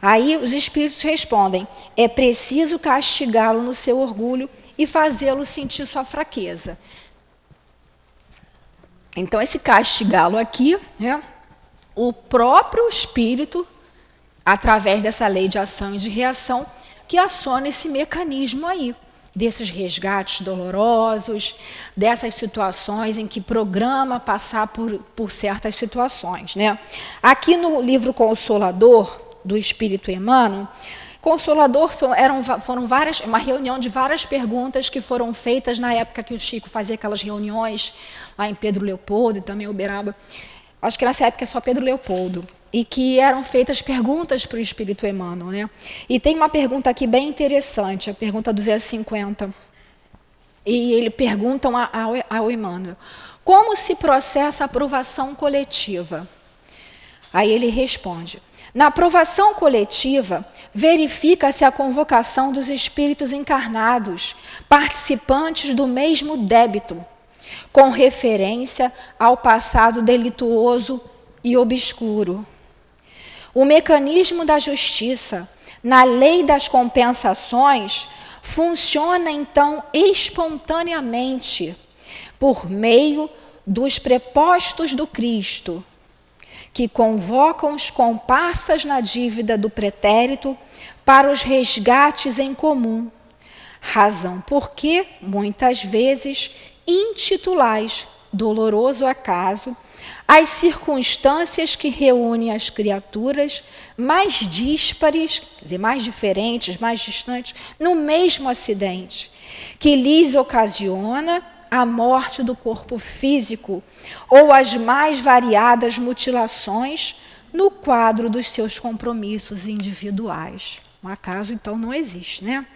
Aí os espíritos respondem: é preciso castigá-lo no seu orgulho e fazê-lo sentir sua fraqueza. Então, esse castigá-lo aqui, né, o próprio espírito, através dessa lei de ação e de reação, que aciona esse mecanismo aí. desses resgates dolorosos, dessas situações em que programa passar por, por certas situações. Né? Aqui no livro Consolador, do Espírito Emmanuel, Consolador eram, foram várias, uma reunião de várias perguntas que foram feitas na época que o Chico fazia aquelas reuniões lá em Pedro Leopoldo e também Uberaba. Acho que nessa época é só Pedro Leopoldo. E que eram feitas perguntas para o Espírito Emmanuel. Né? E tem uma pergunta aqui bem interessante, a pergunta 250. E ele perguntam ao Emmanuel: como se processa a aprovação coletiva? Aí ele responde: na aprovação coletiva, verifica-se a convocação dos espíritos encarnados, participantes do mesmo débito, com referência ao passado delituoso e obscuro. O mecanismo da justiça, na lei das compensações, funciona então espontaneamente por meio dos prepostos do Cristo que convocam os comparsas na dívida do pretérito para os resgates em comum, razão porque, muitas vezes, intitulais doloroso acaso, as circunstâncias que reúnem as criaturas mais díspares, quer dizer, mais diferentes, mais distantes, no mesmo acidente, que lhes ocasiona a morte do corpo físico ou as mais variadas mutilações no quadro dos seus compromissos individuais. Um acaso, então, não existe, né?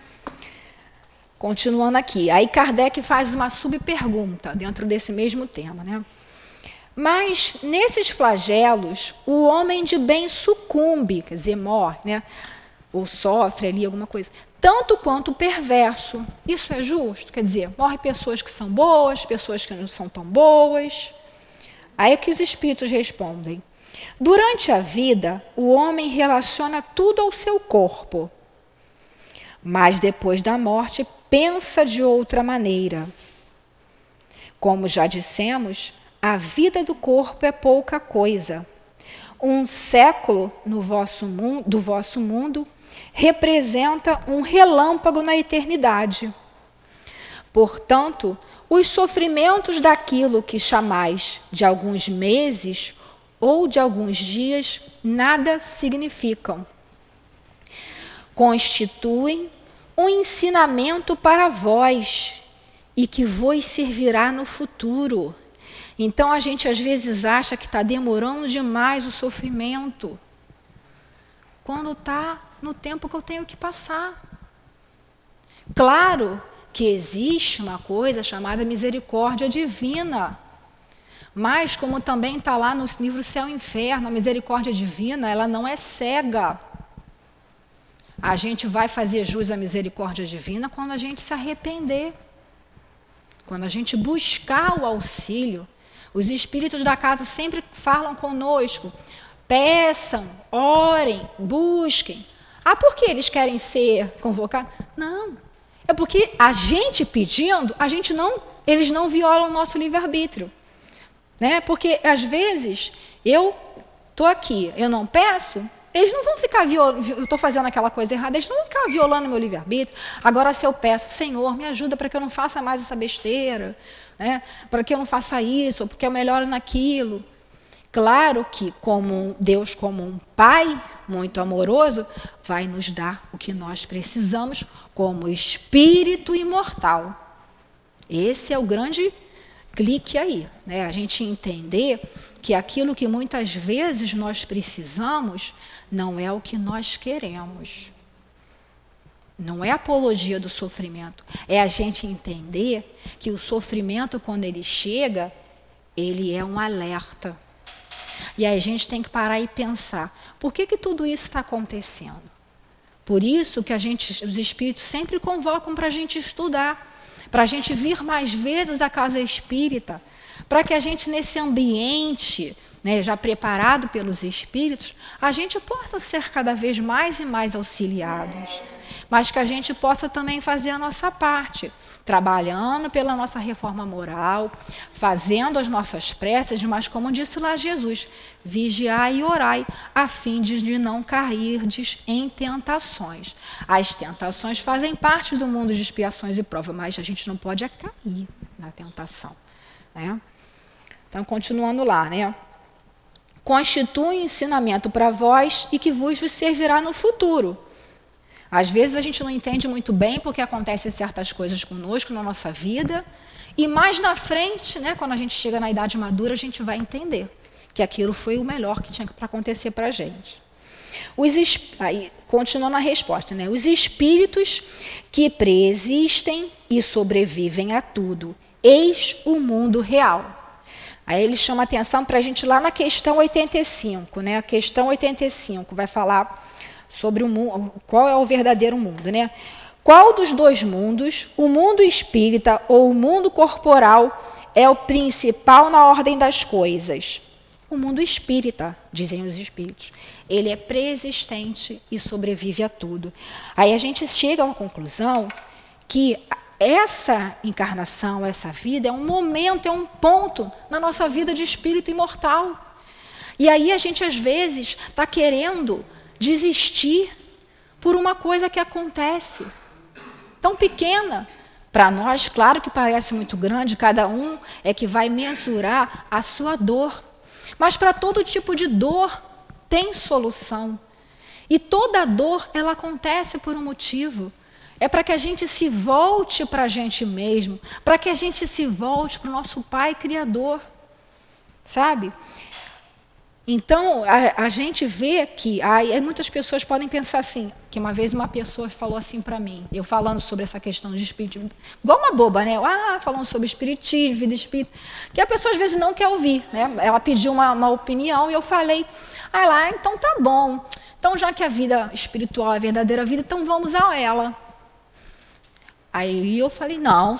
Continuando aqui, aí Kardec faz uma subpergunta dentro desse mesmo tema, né? Mas nesses flagelos, o homem de bem sucumbe, quer dizer, morre, né? ou sofre ali alguma coisa tanto quanto o perverso. Isso é justo? Quer dizer, morrem pessoas que são boas, pessoas que não são tão boas. Aí é que os espíritos respondem. Durante a vida, o homem relaciona tudo ao seu corpo, mas depois da morte pensa de outra maneira. Como já dissemos, a vida do corpo é pouca coisa. Um século no vosso mundo, do vosso mundo representa um relâmpago na eternidade. Portanto, os sofrimentos daquilo que chamais de alguns meses ou de alguns dias nada significam. Constituem um ensinamento para vós e que vos servirá no futuro. Então a gente às vezes acha que está demorando demais o sofrimento, quando está no tempo que eu tenho que passar. Claro que existe uma coisa chamada misericórdia divina. Mas, como também está lá no livro Céu e Inferno, a misericórdia divina, ela não é cega. A gente vai fazer jus à misericórdia divina quando a gente se arrepender. Quando a gente buscar o auxílio. Os espíritos da casa sempre falam conosco. Peçam, orem, busquem. Ah, por que eles querem ser convocados? Não. É porque a gente pedindo, a gente não, eles não violam o nosso livre-arbítrio. Né? Porque às vezes eu estou aqui, eu não peço, eles não vão ficar violando, eu estou fazendo aquela coisa errada, eles não vão ficar violando meu livre-arbítrio. Agora, se eu peço, Senhor, me ajuda para que eu não faça mais essa besteira, né? para que eu não faça isso, porque eu melhoro naquilo. Claro que como Deus como um pai muito amoroso vai nos dar o que nós precisamos como espírito imortal. Esse é o grande clique aí, né? A gente entender que aquilo que muitas vezes nós precisamos não é o que nós queremos. Não é apologia do sofrimento, é a gente entender que o sofrimento quando ele chega, ele é um alerta e aí a gente tem que parar e pensar: por que, que tudo isso está acontecendo? Por isso que a gente, os espíritos sempre convocam para a gente estudar, para a gente vir mais vezes à casa espírita, para que a gente, nesse ambiente, né, já preparado pelos espíritos, a gente possa ser cada vez mais e mais auxiliados. Mas que a gente possa também fazer a nossa parte, trabalhando pela nossa reforma moral, fazendo as nossas preces, mas como disse lá Jesus, vigiai e orai, a fim de não cairdes em tentações. As tentações fazem parte do mundo de expiações e provas, mas a gente não pode é cair na tentação. Né? Então, continuando lá, né? Constitui ensinamento para vós e que vos servirá no futuro. Às vezes a gente não entende muito bem porque acontecem certas coisas conosco na nossa vida, e mais na frente, né, quando a gente chega na idade madura, a gente vai entender que aquilo foi o melhor que tinha para acontecer para a gente. Os, aí, continuando a resposta, né? Os espíritos que preexistem e sobrevivem a tudo, eis o mundo real. Aí ele chama atenção para a gente lá na questão 85, né? A questão 85 vai falar sobre o mundo, qual é o verdadeiro mundo, né? Qual dos dois mundos, o mundo espírita ou o mundo corporal, é o principal na ordem das coisas? O mundo espírita, dizem os espíritos. Ele é preexistente e sobrevive a tudo. Aí a gente chega à conclusão que essa encarnação, essa vida é um momento, é um ponto na nossa vida de espírito imortal. E aí a gente às vezes está querendo desistir por uma coisa que acontece tão pequena. Para nós, claro que parece muito grande, cada um é que vai mensurar a sua dor. Mas para todo tipo de dor tem solução. E toda dor, ela acontece por um motivo. É para que a gente se volte para a gente mesmo, para que a gente se volte para o nosso Pai Criador. Sabe? Então, a, a, gente vê que aí, muitas pessoas podem pensar assim, que uma vez uma pessoa falou assim para mim, eu falando sobre essa questão de espiritismo, igual uma boba, né? Ah, falando sobre espiritismo, vida espírita, que a pessoa às vezes não quer ouvir, né? Ela pediu uma, uma opinião e eu falei, ah lá, então tá bom. Então, já que a vida espiritual é a verdadeira vida, então vamos a ela. Aí eu falei: não,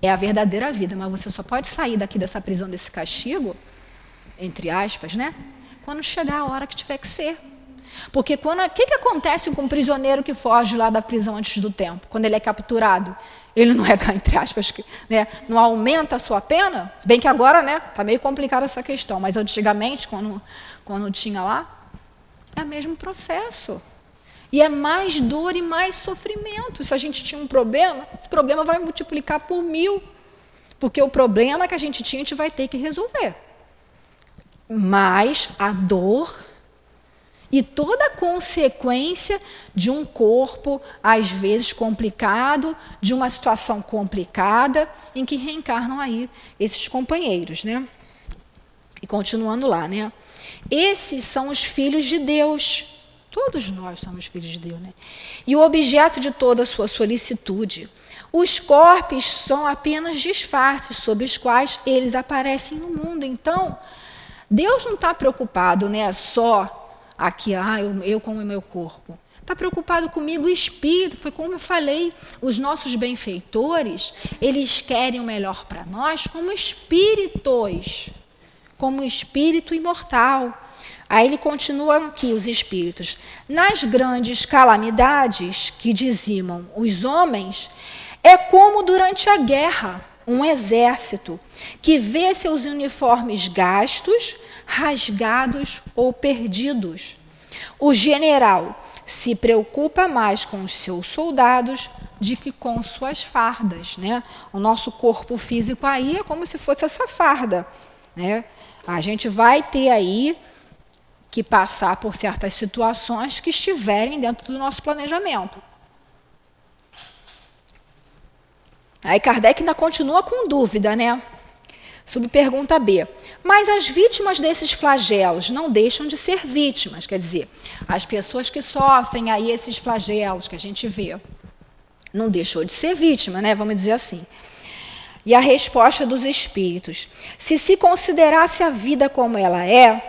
é a verdadeira vida, mas você só pode sair daqui dessa prisão, desse castigo, entre aspas, né? Quando chegar a hora que tiver que ser. Porque o que, que acontece com um prisioneiro que foge lá da prisão antes do tempo, quando ele é capturado? Ele não é, [laughs] entre aspas, né, não aumenta a sua pena? Bem que agora né, está meio complicada essa questão, mas antigamente, quando, quando tinha lá, é o mesmo processo. E é mais dor e mais sofrimento. Se a gente tinha um problema, esse problema vai multiplicar por mil. Porque o problema que a gente tinha, a gente vai ter que resolver. Mas a dor e toda a consequência de um corpo, às vezes complicado, de uma situação complicada, em que reencarnam aí esses companheiros, né? E continuando lá, né? Esses são os filhos de Deus Todos nós somos filhos de Deus, né? E o objeto de toda a sua solicitude. Os corpos são apenas disfarces sob os quais eles aparecem no mundo. Então, Deus não está preocupado, né? Só aqui, ah, eu, eu com o meu corpo. Está preocupado comigo o espírito. Foi como eu falei, os nossos benfeitores, eles querem o melhor para nós como espíritos, como espírito imortal. Aí ele continua aqui, os espíritos. Nas grandes calamidades que dizimam os homens, é como durante a guerra, um exército que vê seus uniformes gastos, rasgados ou perdidos. O general se preocupa mais com os seus soldados do que com suas fardas. Né? O nosso corpo físico aí é como se fosse essa farda. Né? A gente vai ter aí que passar por certas situações que estiverem dentro do nosso planejamento. Aí Kardec ainda continua com dúvida, né? Subpergunta B. Mas as vítimas desses flagelos não deixam de ser vítimas, quer dizer, as pessoas que sofrem aí esses flagelos que a gente vê, não deixou de ser vítima, né? Vamos dizer assim. E a resposta dos espíritos: se se considerasse a vida como ela é,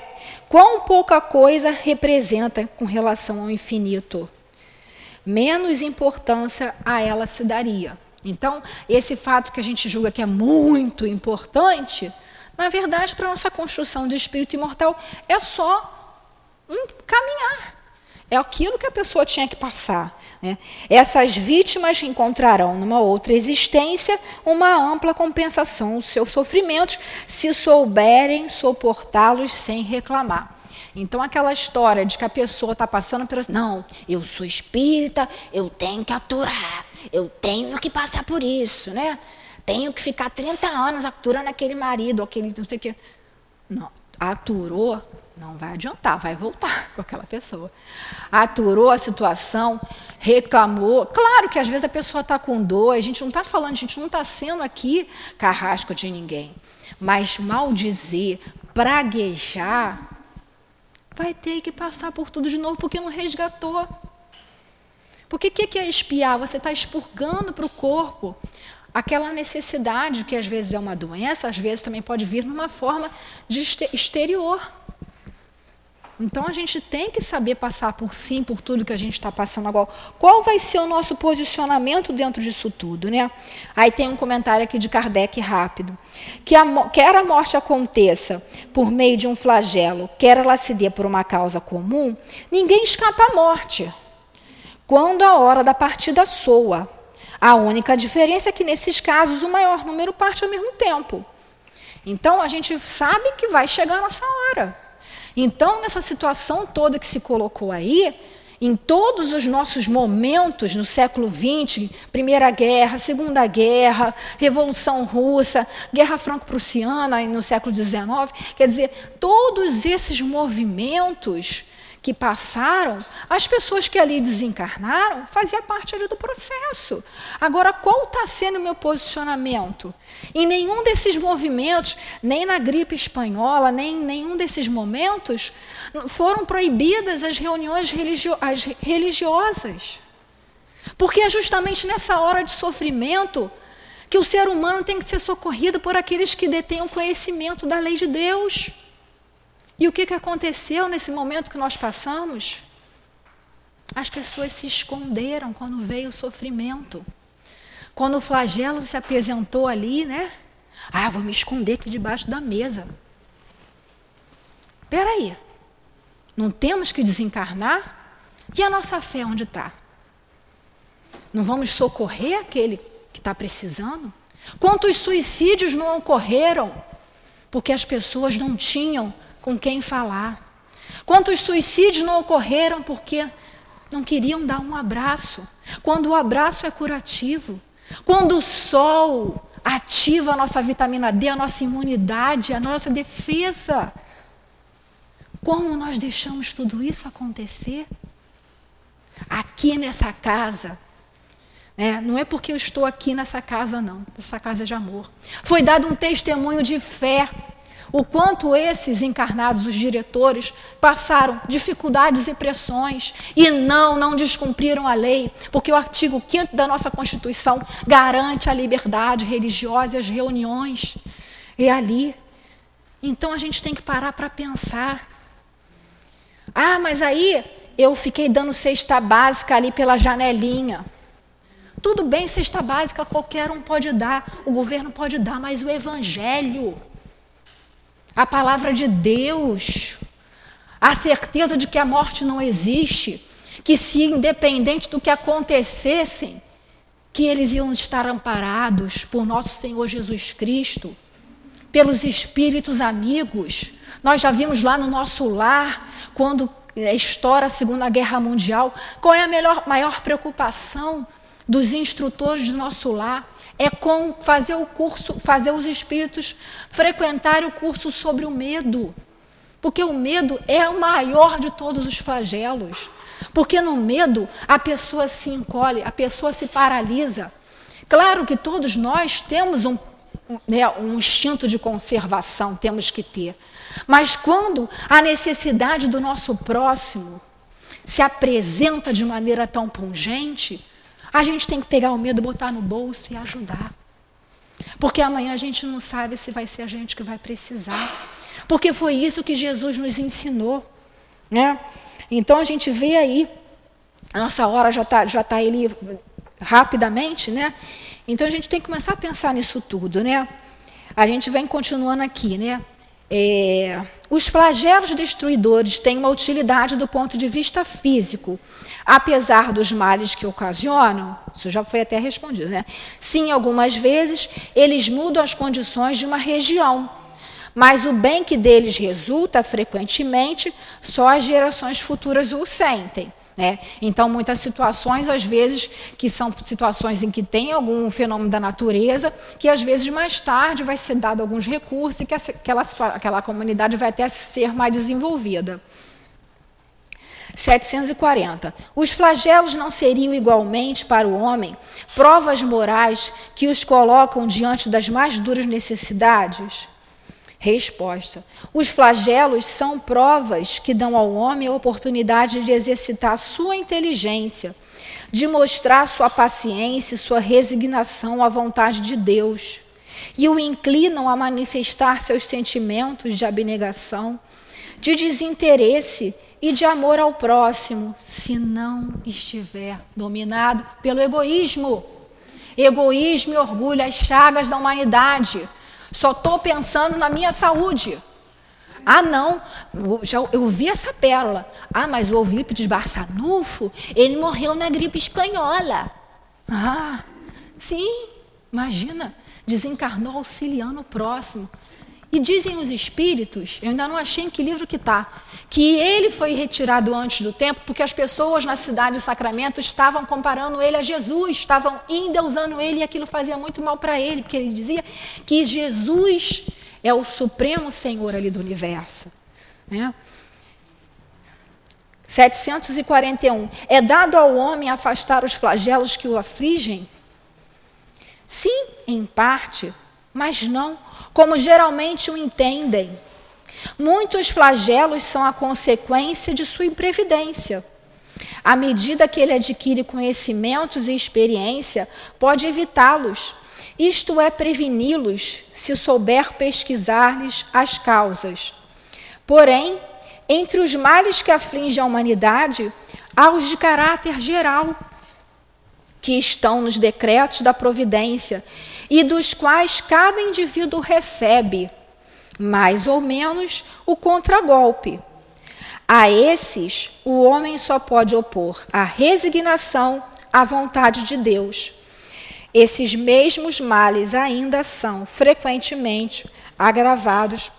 quão pouca coisa representa com relação ao infinito, menos importância a ela se daria. Então, esse fato que a gente julga que é muito importante, na verdade, para a nossa construção de espírito imortal, é só um caminhar. É aquilo que a pessoa tinha que passar. Né? Essas vítimas encontrarão numa outra existência uma ampla compensação dos seus sofrimentos, se souberem suportá-los sem reclamar. Então, aquela história de que a pessoa está passando por. Não, eu sou espírita, eu tenho que aturar, eu tenho que passar por isso, né? Tenho que ficar 30 anos aturando aquele marido, aquele não sei o quê. Não, aturou, não vai adiantar, vai voltar [laughs] com aquela pessoa. Aturou a situação, reclamou. Claro que às vezes a pessoa está com dor, a gente não está falando, a gente não está sendo aqui carrasco de ninguém. Mas maldizer, praguejar, vai ter que passar por tudo de novo, porque não resgatou. Porque o que é espiar? Você está expurgando para o corpo aquela necessidade, que às vezes é uma doença, às vezes também pode vir numa forma de exterior. Então a gente tem que saber passar por sim, por tudo que a gente está passando agora. Qual vai ser o nosso posicionamento dentro disso tudo, né? Aí tem um comentário aqui de Kardec rápido. Que a, quer a morte aconteça por meio de um flagelo, quer ela se dê por uma causa comum, ninguém escapa à morte. Quando a hora da partida soa. A única diferença é que nesses casos o maior número parte ao mesmo tempo. Então a gente sabe que vai chegar a nossa hora. Então, nessa situação toda que se colocou aí, em todos os nossos momentos no século XX, Primeira Guerra, Segunda Guerra, Revolução Russa, Guerra Franco-Prussiana no século XIX, quer dizer, todos esses movimentos que passaram, as pessoas que ali desencarnaram, fazia parte ali do processo. Agora, qual está sendo o meu posicionamento? Em nenhum desses movimentos, nem na gripe espanhola, nem em nenhum desses momentos, foram proibidas as reuniões religio as religiosas. Porque é justamente nessa hora de sofrimento que o ser humano tem que ser socorrido por aqueles que detêm o conhecimento da lei de Deus. E o que, que aconteceu nesse momento que nós passamos? As pessoas se esconderam quando veio o sofrimento. Quando o flagelo se apresentou ali, né? Ah, vou me esconder aqui debaixo da mesa. Espera aí. Não temos que desencarnar? E a nossa fé onde está? Não vamos socorrer aquele que está precisando? Quantos suicídios não ocorreram porque as pessoas não tinham com quem falar. Quantos suicídios não ocorreram porque não queriam dar um abraço? Quando o abraço é curativo, quando o sol ativa a nossa vitamina D, a nossa imunidade, a nossa defesa. Como nós deixamos tudo isso acontecer? Aqui nessa casa, né? não é porque eu estou aqui nessa casa, não, essa casa de amor. Foi dado um testemunho de fé o quanto esses encarnados, os diretores, passaram dificuldades e pressões e não, não descumpriram a lei, porque o artigo 5 da nossa Constituição garante a liberdade religiosa e as reuniões. É ali. Então a gente tem que parar para pensar. Ah, mas aí eu fiquei dando cesta básica ali pela janelinha. Tudo bem, cesta básica qualquer um pode dar, o governo pode dar, mas o evangelho a palavra de Deus, a certeza de que a morte não existe, que se independente do que acontecesse, que eles iam estar amparados por nosso Senhor Jesus Cristo, pelos espíritos amigos. Nós já vimos lá no nosso lar, quando estoura a Segunda Guerra Mundial, qual é a melhor, maior preocupação dos instrutores do nosso lar? É com fazer o curso, fazer os espíritos frequentarem o curso sobre o medo. Porque o medo é o maior de todos os flagelos. Porque no medo a pessoa se encolhe, a pessoa se paralisa. Claro que todos nós temos um, né, um instinto de conservação, temos que ter. Mas quando a necessidade do nosso próximo se apresenta de maneira tão pungente, a gente tem que pegar o medo, botar no bolso e ajudar. Porque amanhã a gente não sabe se vai ser a gente que vai precisar. Porque foi isso que Jesus nos ensinou. Né? Então a gente vê aí, a nossa hora já está já tá ali rapidamente, né? Então a gente tem que começar a pensar nisso tudo, né? A gente vem continuando aqui, né? É, os flagelos destruidores têm uma utilidade do ponto de vista físico, apesar dos males que ocasionam. Isso já foi até respondido, né? Sim, algumas vezes eles mudam as condições de uma região, mas o bem que deles resulta frequentemente só as gerações futuras o sentem. Né? Então, muitas situações, às vezes, que são situações em que tem algum fenômeno da natureza, que às vezes mais tarde vai ser dado alguns recursos e que aquela, aquela comunidade vai até ser mais desenvolvida. 740. Os flagelos não seriam igualmente para o homem provas morais que os colocam diante das mais duras necessidades? Resposta: Os flagelos são provas que dão ao homem a oportunidade de exercitar sua inteligência, de mostrar sua paciência e sua resignação à vontade de Deus, e o inclinam a manifestar seus sentimentos de abnegação, de desinteresse e de amor ao próximo, se não estiver dominado pelo egoísmo. Egoísmo e orgulho, as chagas da humanidade. Só estou pensando na minha saúde. Ah, não, já, eu vi essa pérola. Ah, mas o Eurípides Barçanufo, ele morreu na gripe espanhola. Ah, sim, imagina, desencarnou auxiliando o próximo. E dizem os espíritos, eu ainda não achei em que livro que está, que ele foi retirado antes do tempo porque as pessoas na cidade de Sacramento estavam comparando ele a Jesus, estavam endeusando ele e aquilo fazia muito mal para ele, porque ele dizia que Jesus é o supremo Senhor ali do universo. Né? 741. É dado ao homem afastar os flagelos que o afligem? Sim, em parte, mas não como geralmente o entendem. Muitos flagelos são a consequência de sua imprevidência. À medida que ele adquire conhecimentos e experiência, pode evitá-los, isto é, preveni-los, se souber pesquisar-lhes as causas. Porém, entre os males que afligem a humanidade, há os de caráter geral, que estão nos decretos da providência e dos quais cada indivíduo recebe, mais ou menos, o contragolpe. A esses, o homem só pode opor a resignação à vontade de Deus. Esses mesmos males ainda são frequentemente agravados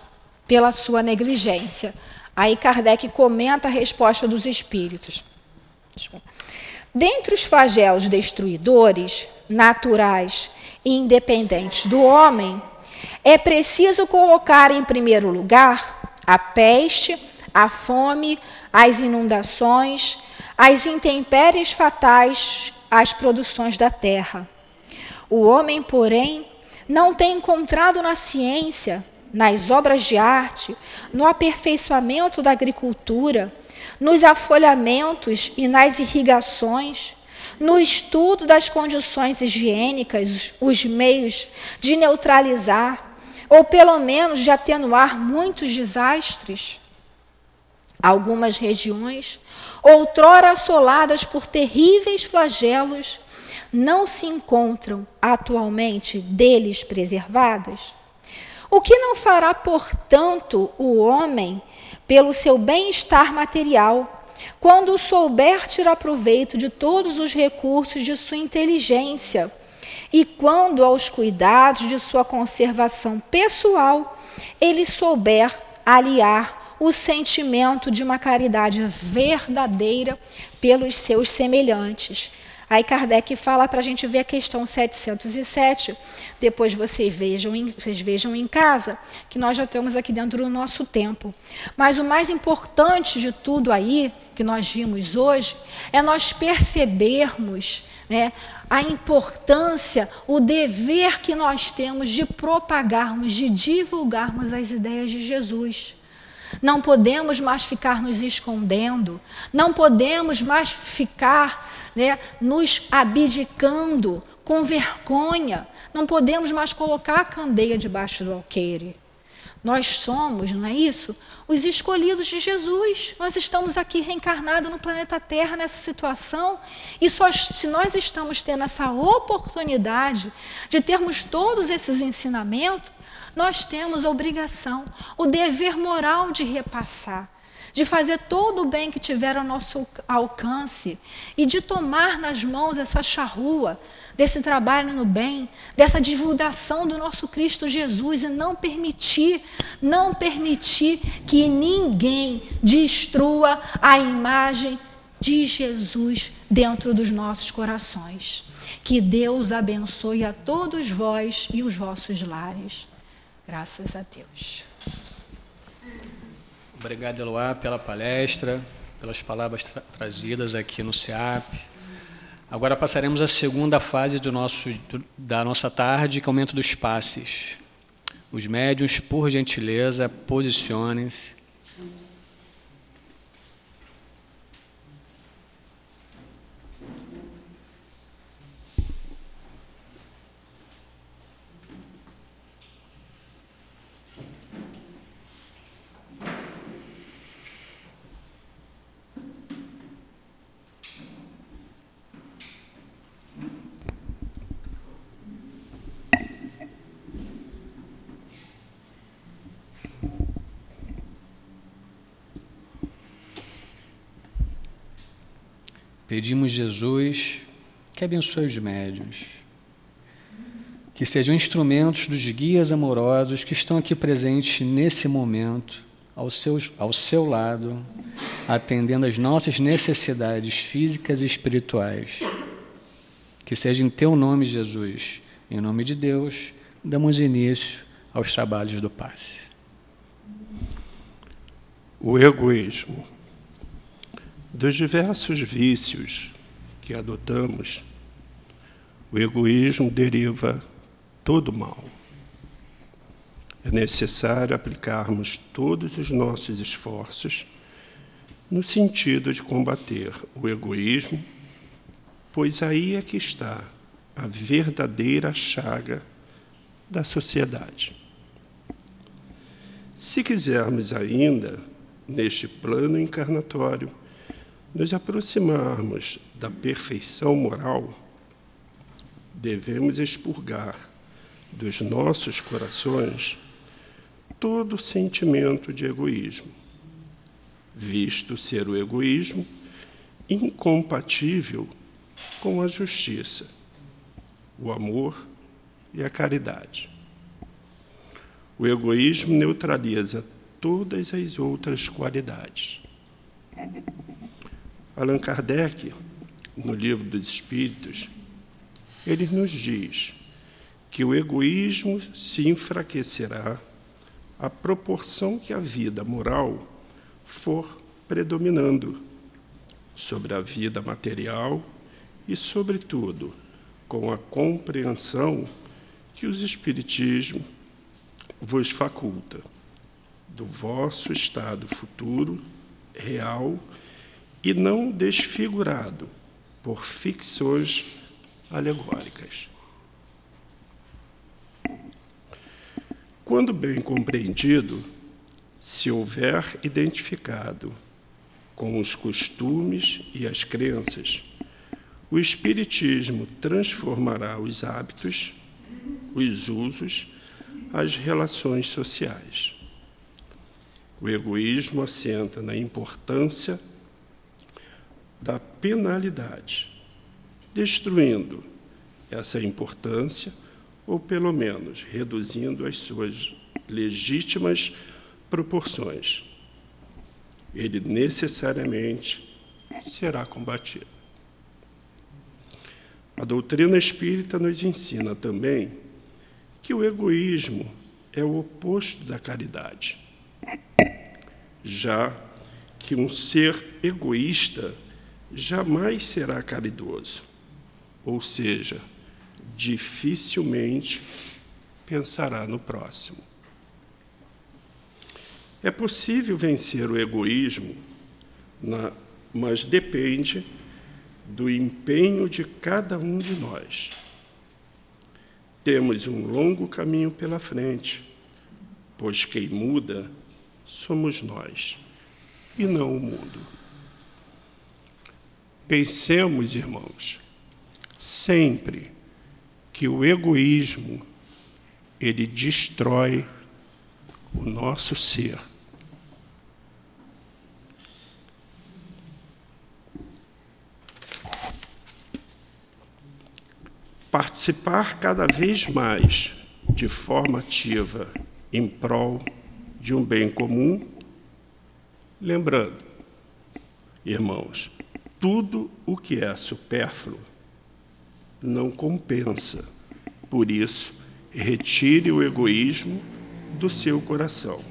pela sua negligência. Aí Kardec comenta a resposta dos espíritos. Dentre os flagelos destruidores, naturais independentes do homem, é preciso colocar em primeiro lugar a peste, a fome, as inundações, as intempéries fatais às produções da terra. O homem, porém, não tem encontrado na ciência, nas obras de arte, no aperfeiçoamento da agricultura, nos afolhamentos e nas irrigações, no estudo das condições higiênicas, os meios de neutralizar ou pelo menos de atenuar muitos desastres. Algumas regiões, outrora assoladas por terríveis flagelos, não se encontram atualmente deles preservadas. O que não fará, portanto, o homem pelo seu bem-estar material quando souber tirar proveito de todos os recursos de sua inteligência e quando aos cuidados de sua conservação pessoal ele souber aliar o sentimento de uma caridade verdadeira pelos seus semelhantes. Aí Kardec fala para a gente ver a questão 707. Depois vocês vejam, vocês vejam em casa, que nós já temos aqui dentro do nosso tempo. Mas o mais importante de tudo aí que nós vimos hoje é nós percebermos né, a importância, o dever que nós temos de propagarmos, de divulgarmos as ideias de Jesus. Não podemos mais ficar nos escondendo, não podemos mais ficar né, nos abdicando com vergonha, não podemos mais colocar a candeia debaixo do alqueire. Nós somos, não é isso? Os escolhidos de Jesus. Nós estamos aqui reencarnados no planeta Terra nessa situação. E só se nós estamos tendo essa oportunidade de termos todos esses ensinamentos, nós temos a obrigação, o dever moral de repassar, de fazer todo o bem que tiver ao nosso alcance e de tomar nas mãos essa charrua desse trabalho no bem, dessa divulgação do nosso Cristo Jesus e não permitir, não permitir que ninguém destrua a imagem de Jesus dentro dos nossos corações. Que Deus abençoe a todos vós e os vossos lares. Graças a Deus. Obrigado, Eloá, pela palestra, pelas palavras tra trazidas aqui no SEAP. Agora passaremos à segunda fase do nosso, da nossa tarde, que é o aumento dos passes. Os médios, por gentileza, posicionem-se. Pedimos, Jesus, que abençoe os médios, que sejam instrumentos dos guias amorosos que estão aqui presentes nesse momento, ao seu, ao seu lado, atendendo às nossas necessidades físicas e espirituais. Que seja em Teu nome, Jesus, em nome de Deus, damos início aos trabalhos do passe. O egoísmo dos diversos vícios que adotamos, o egoísmo deriva todo mal. É necessário aplicarmos todos os nossos esforços no sentido de combater o egoísmo, pois aí é que está a verdadeira chaga da sociedade. Se quisermos ainda, neste plano encarnatório, nos aproximarmos da perfeição moral, devemos expurgar dos nossos corações todo sentimento de egoísmo, visto ser o egoísmo incompatível com a justiça, o amor e a caridade. O egoísmo neutraliza todas as outras qualidades. Allan Kardec, no livro dos Espíritos, ele nos diz que o egoísmo se enfraquecerá à proporção que a vida moral for predominando sobre a vida material e, sobretudo, com a compreensão que os Espiritismo vos faculta do vosso estado futuro, real e não desfigurado por ficções alegóricas. Quando bem compreendido, se houver identificado com os costumes e as crenças, o Espiritismo transformará os hábitos, os usos, as relações sociais. O egoísmo assenta na importância da penalidade, destruindo essa importância ou, pelo menos, reduzindo as suas legítimas proporções. Ele necessariamente será combatido. A doutrina espírita nos ensina também que o egoísmo é o oposto da caridade, já que um ser egoísta jamais será caridoso, ou seja, dificilmente pensará no próximo. É possível vencer o egoísmo, mas depende do empenho de cada um de nós. Temos um longo caminho pela frente, pois quem muda somos nós e não o mundo. Pensemos, irmãos, sempre que o egoísmo ele destrói o nosso ser. Participar cada vez mais de forma ativa em prol de um bem comum, lembrando, irmãos, tudo o que é supérfluo não compensa. Por isso, retire o egoísmo do seu coração,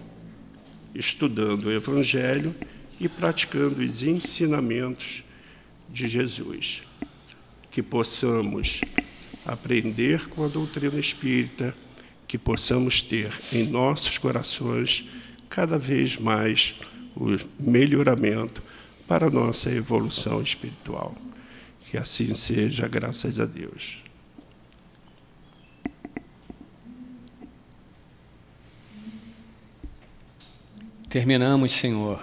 estudando o Evangelho e praticando os ensinamentos de Jesus. Que possamos aprender com a doutrina espírita, que possamos ter em nossos corações cada vez mais o melhoramento para a nossa evolução espiritual. Que assim seja, graças a Deus. Terminamos, Senhor,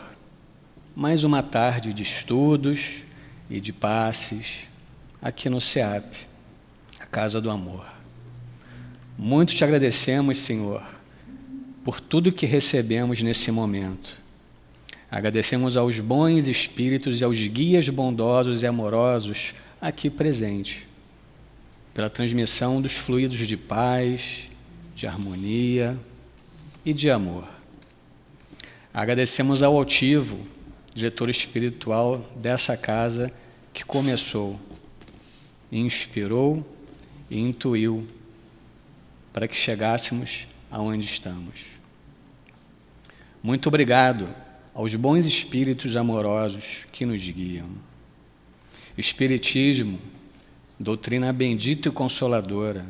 mais uma tarde de estudos e de passes aqui no SEAP, a Casa do Amor. Muito te agradecemos, Senhor, por tudo que recebemos nesse momento. Agradecemos aos bons espíritos e aos guias bondosos e amorosos aqui presentes, pela transmissão dos fluidos de paz, de harmonia e de amor. Agradecemos ao altivo, diretor espiritual dessa casa, que começou, inspirou e intuiu para que chegássemos aonde estamos. Muito obrigado aos bons espíritos amorosos que nos guiam. Espiritismo, doutrina bendita e consoladora.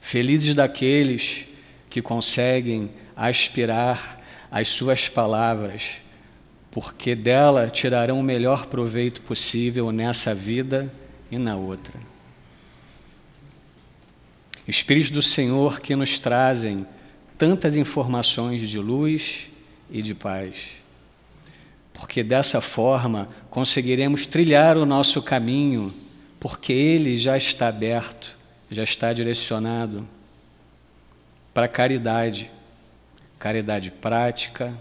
Felizes daqueles que conseguem aspirar as suas palavras, porque dela tirarão o melhor proveito possível nessa vida e na outra. Espíritos do Senhor que nos trazem tantas informações de luz e de paz, porque dessa forma conseguiremos trilhar o nosso caminho, porque ele já está aberto, já está direcionado para caridade caridade prática,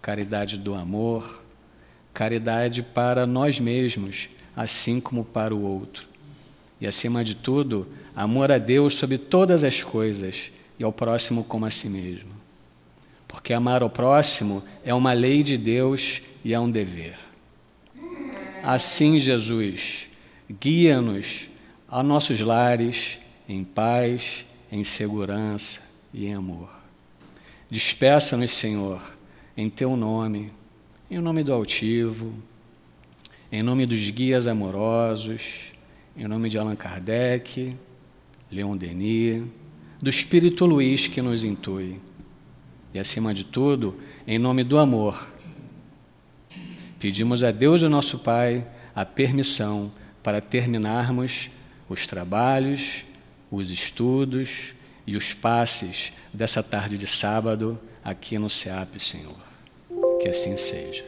caridade do amor, caridade para nós mesmos, assim como para o outro. E, acima de tudo, amor a Deus sobre todas as coisas e ao próximo como a si mesmo. Porque amar ao próximo é uma lei de Deus e é um dever. Assim, Jesus, guia-nos a nossos lares em paz, em segurança e em amor. Despeça-nos, Senhor, em teu nome, em nome do altivo, em nome dos guias amorosos, em nome de Allan Kardec, Leon Denis, do Espírito Luiz que nos intui. E, acima de tudo, em nome do amor, pedimos a Deus, o nosso Pai, a permissão para terminarmos os trabalhos, os estudos e os passes dessa tarde de sábado aqui no SEAP, Senhor. Que assim seja.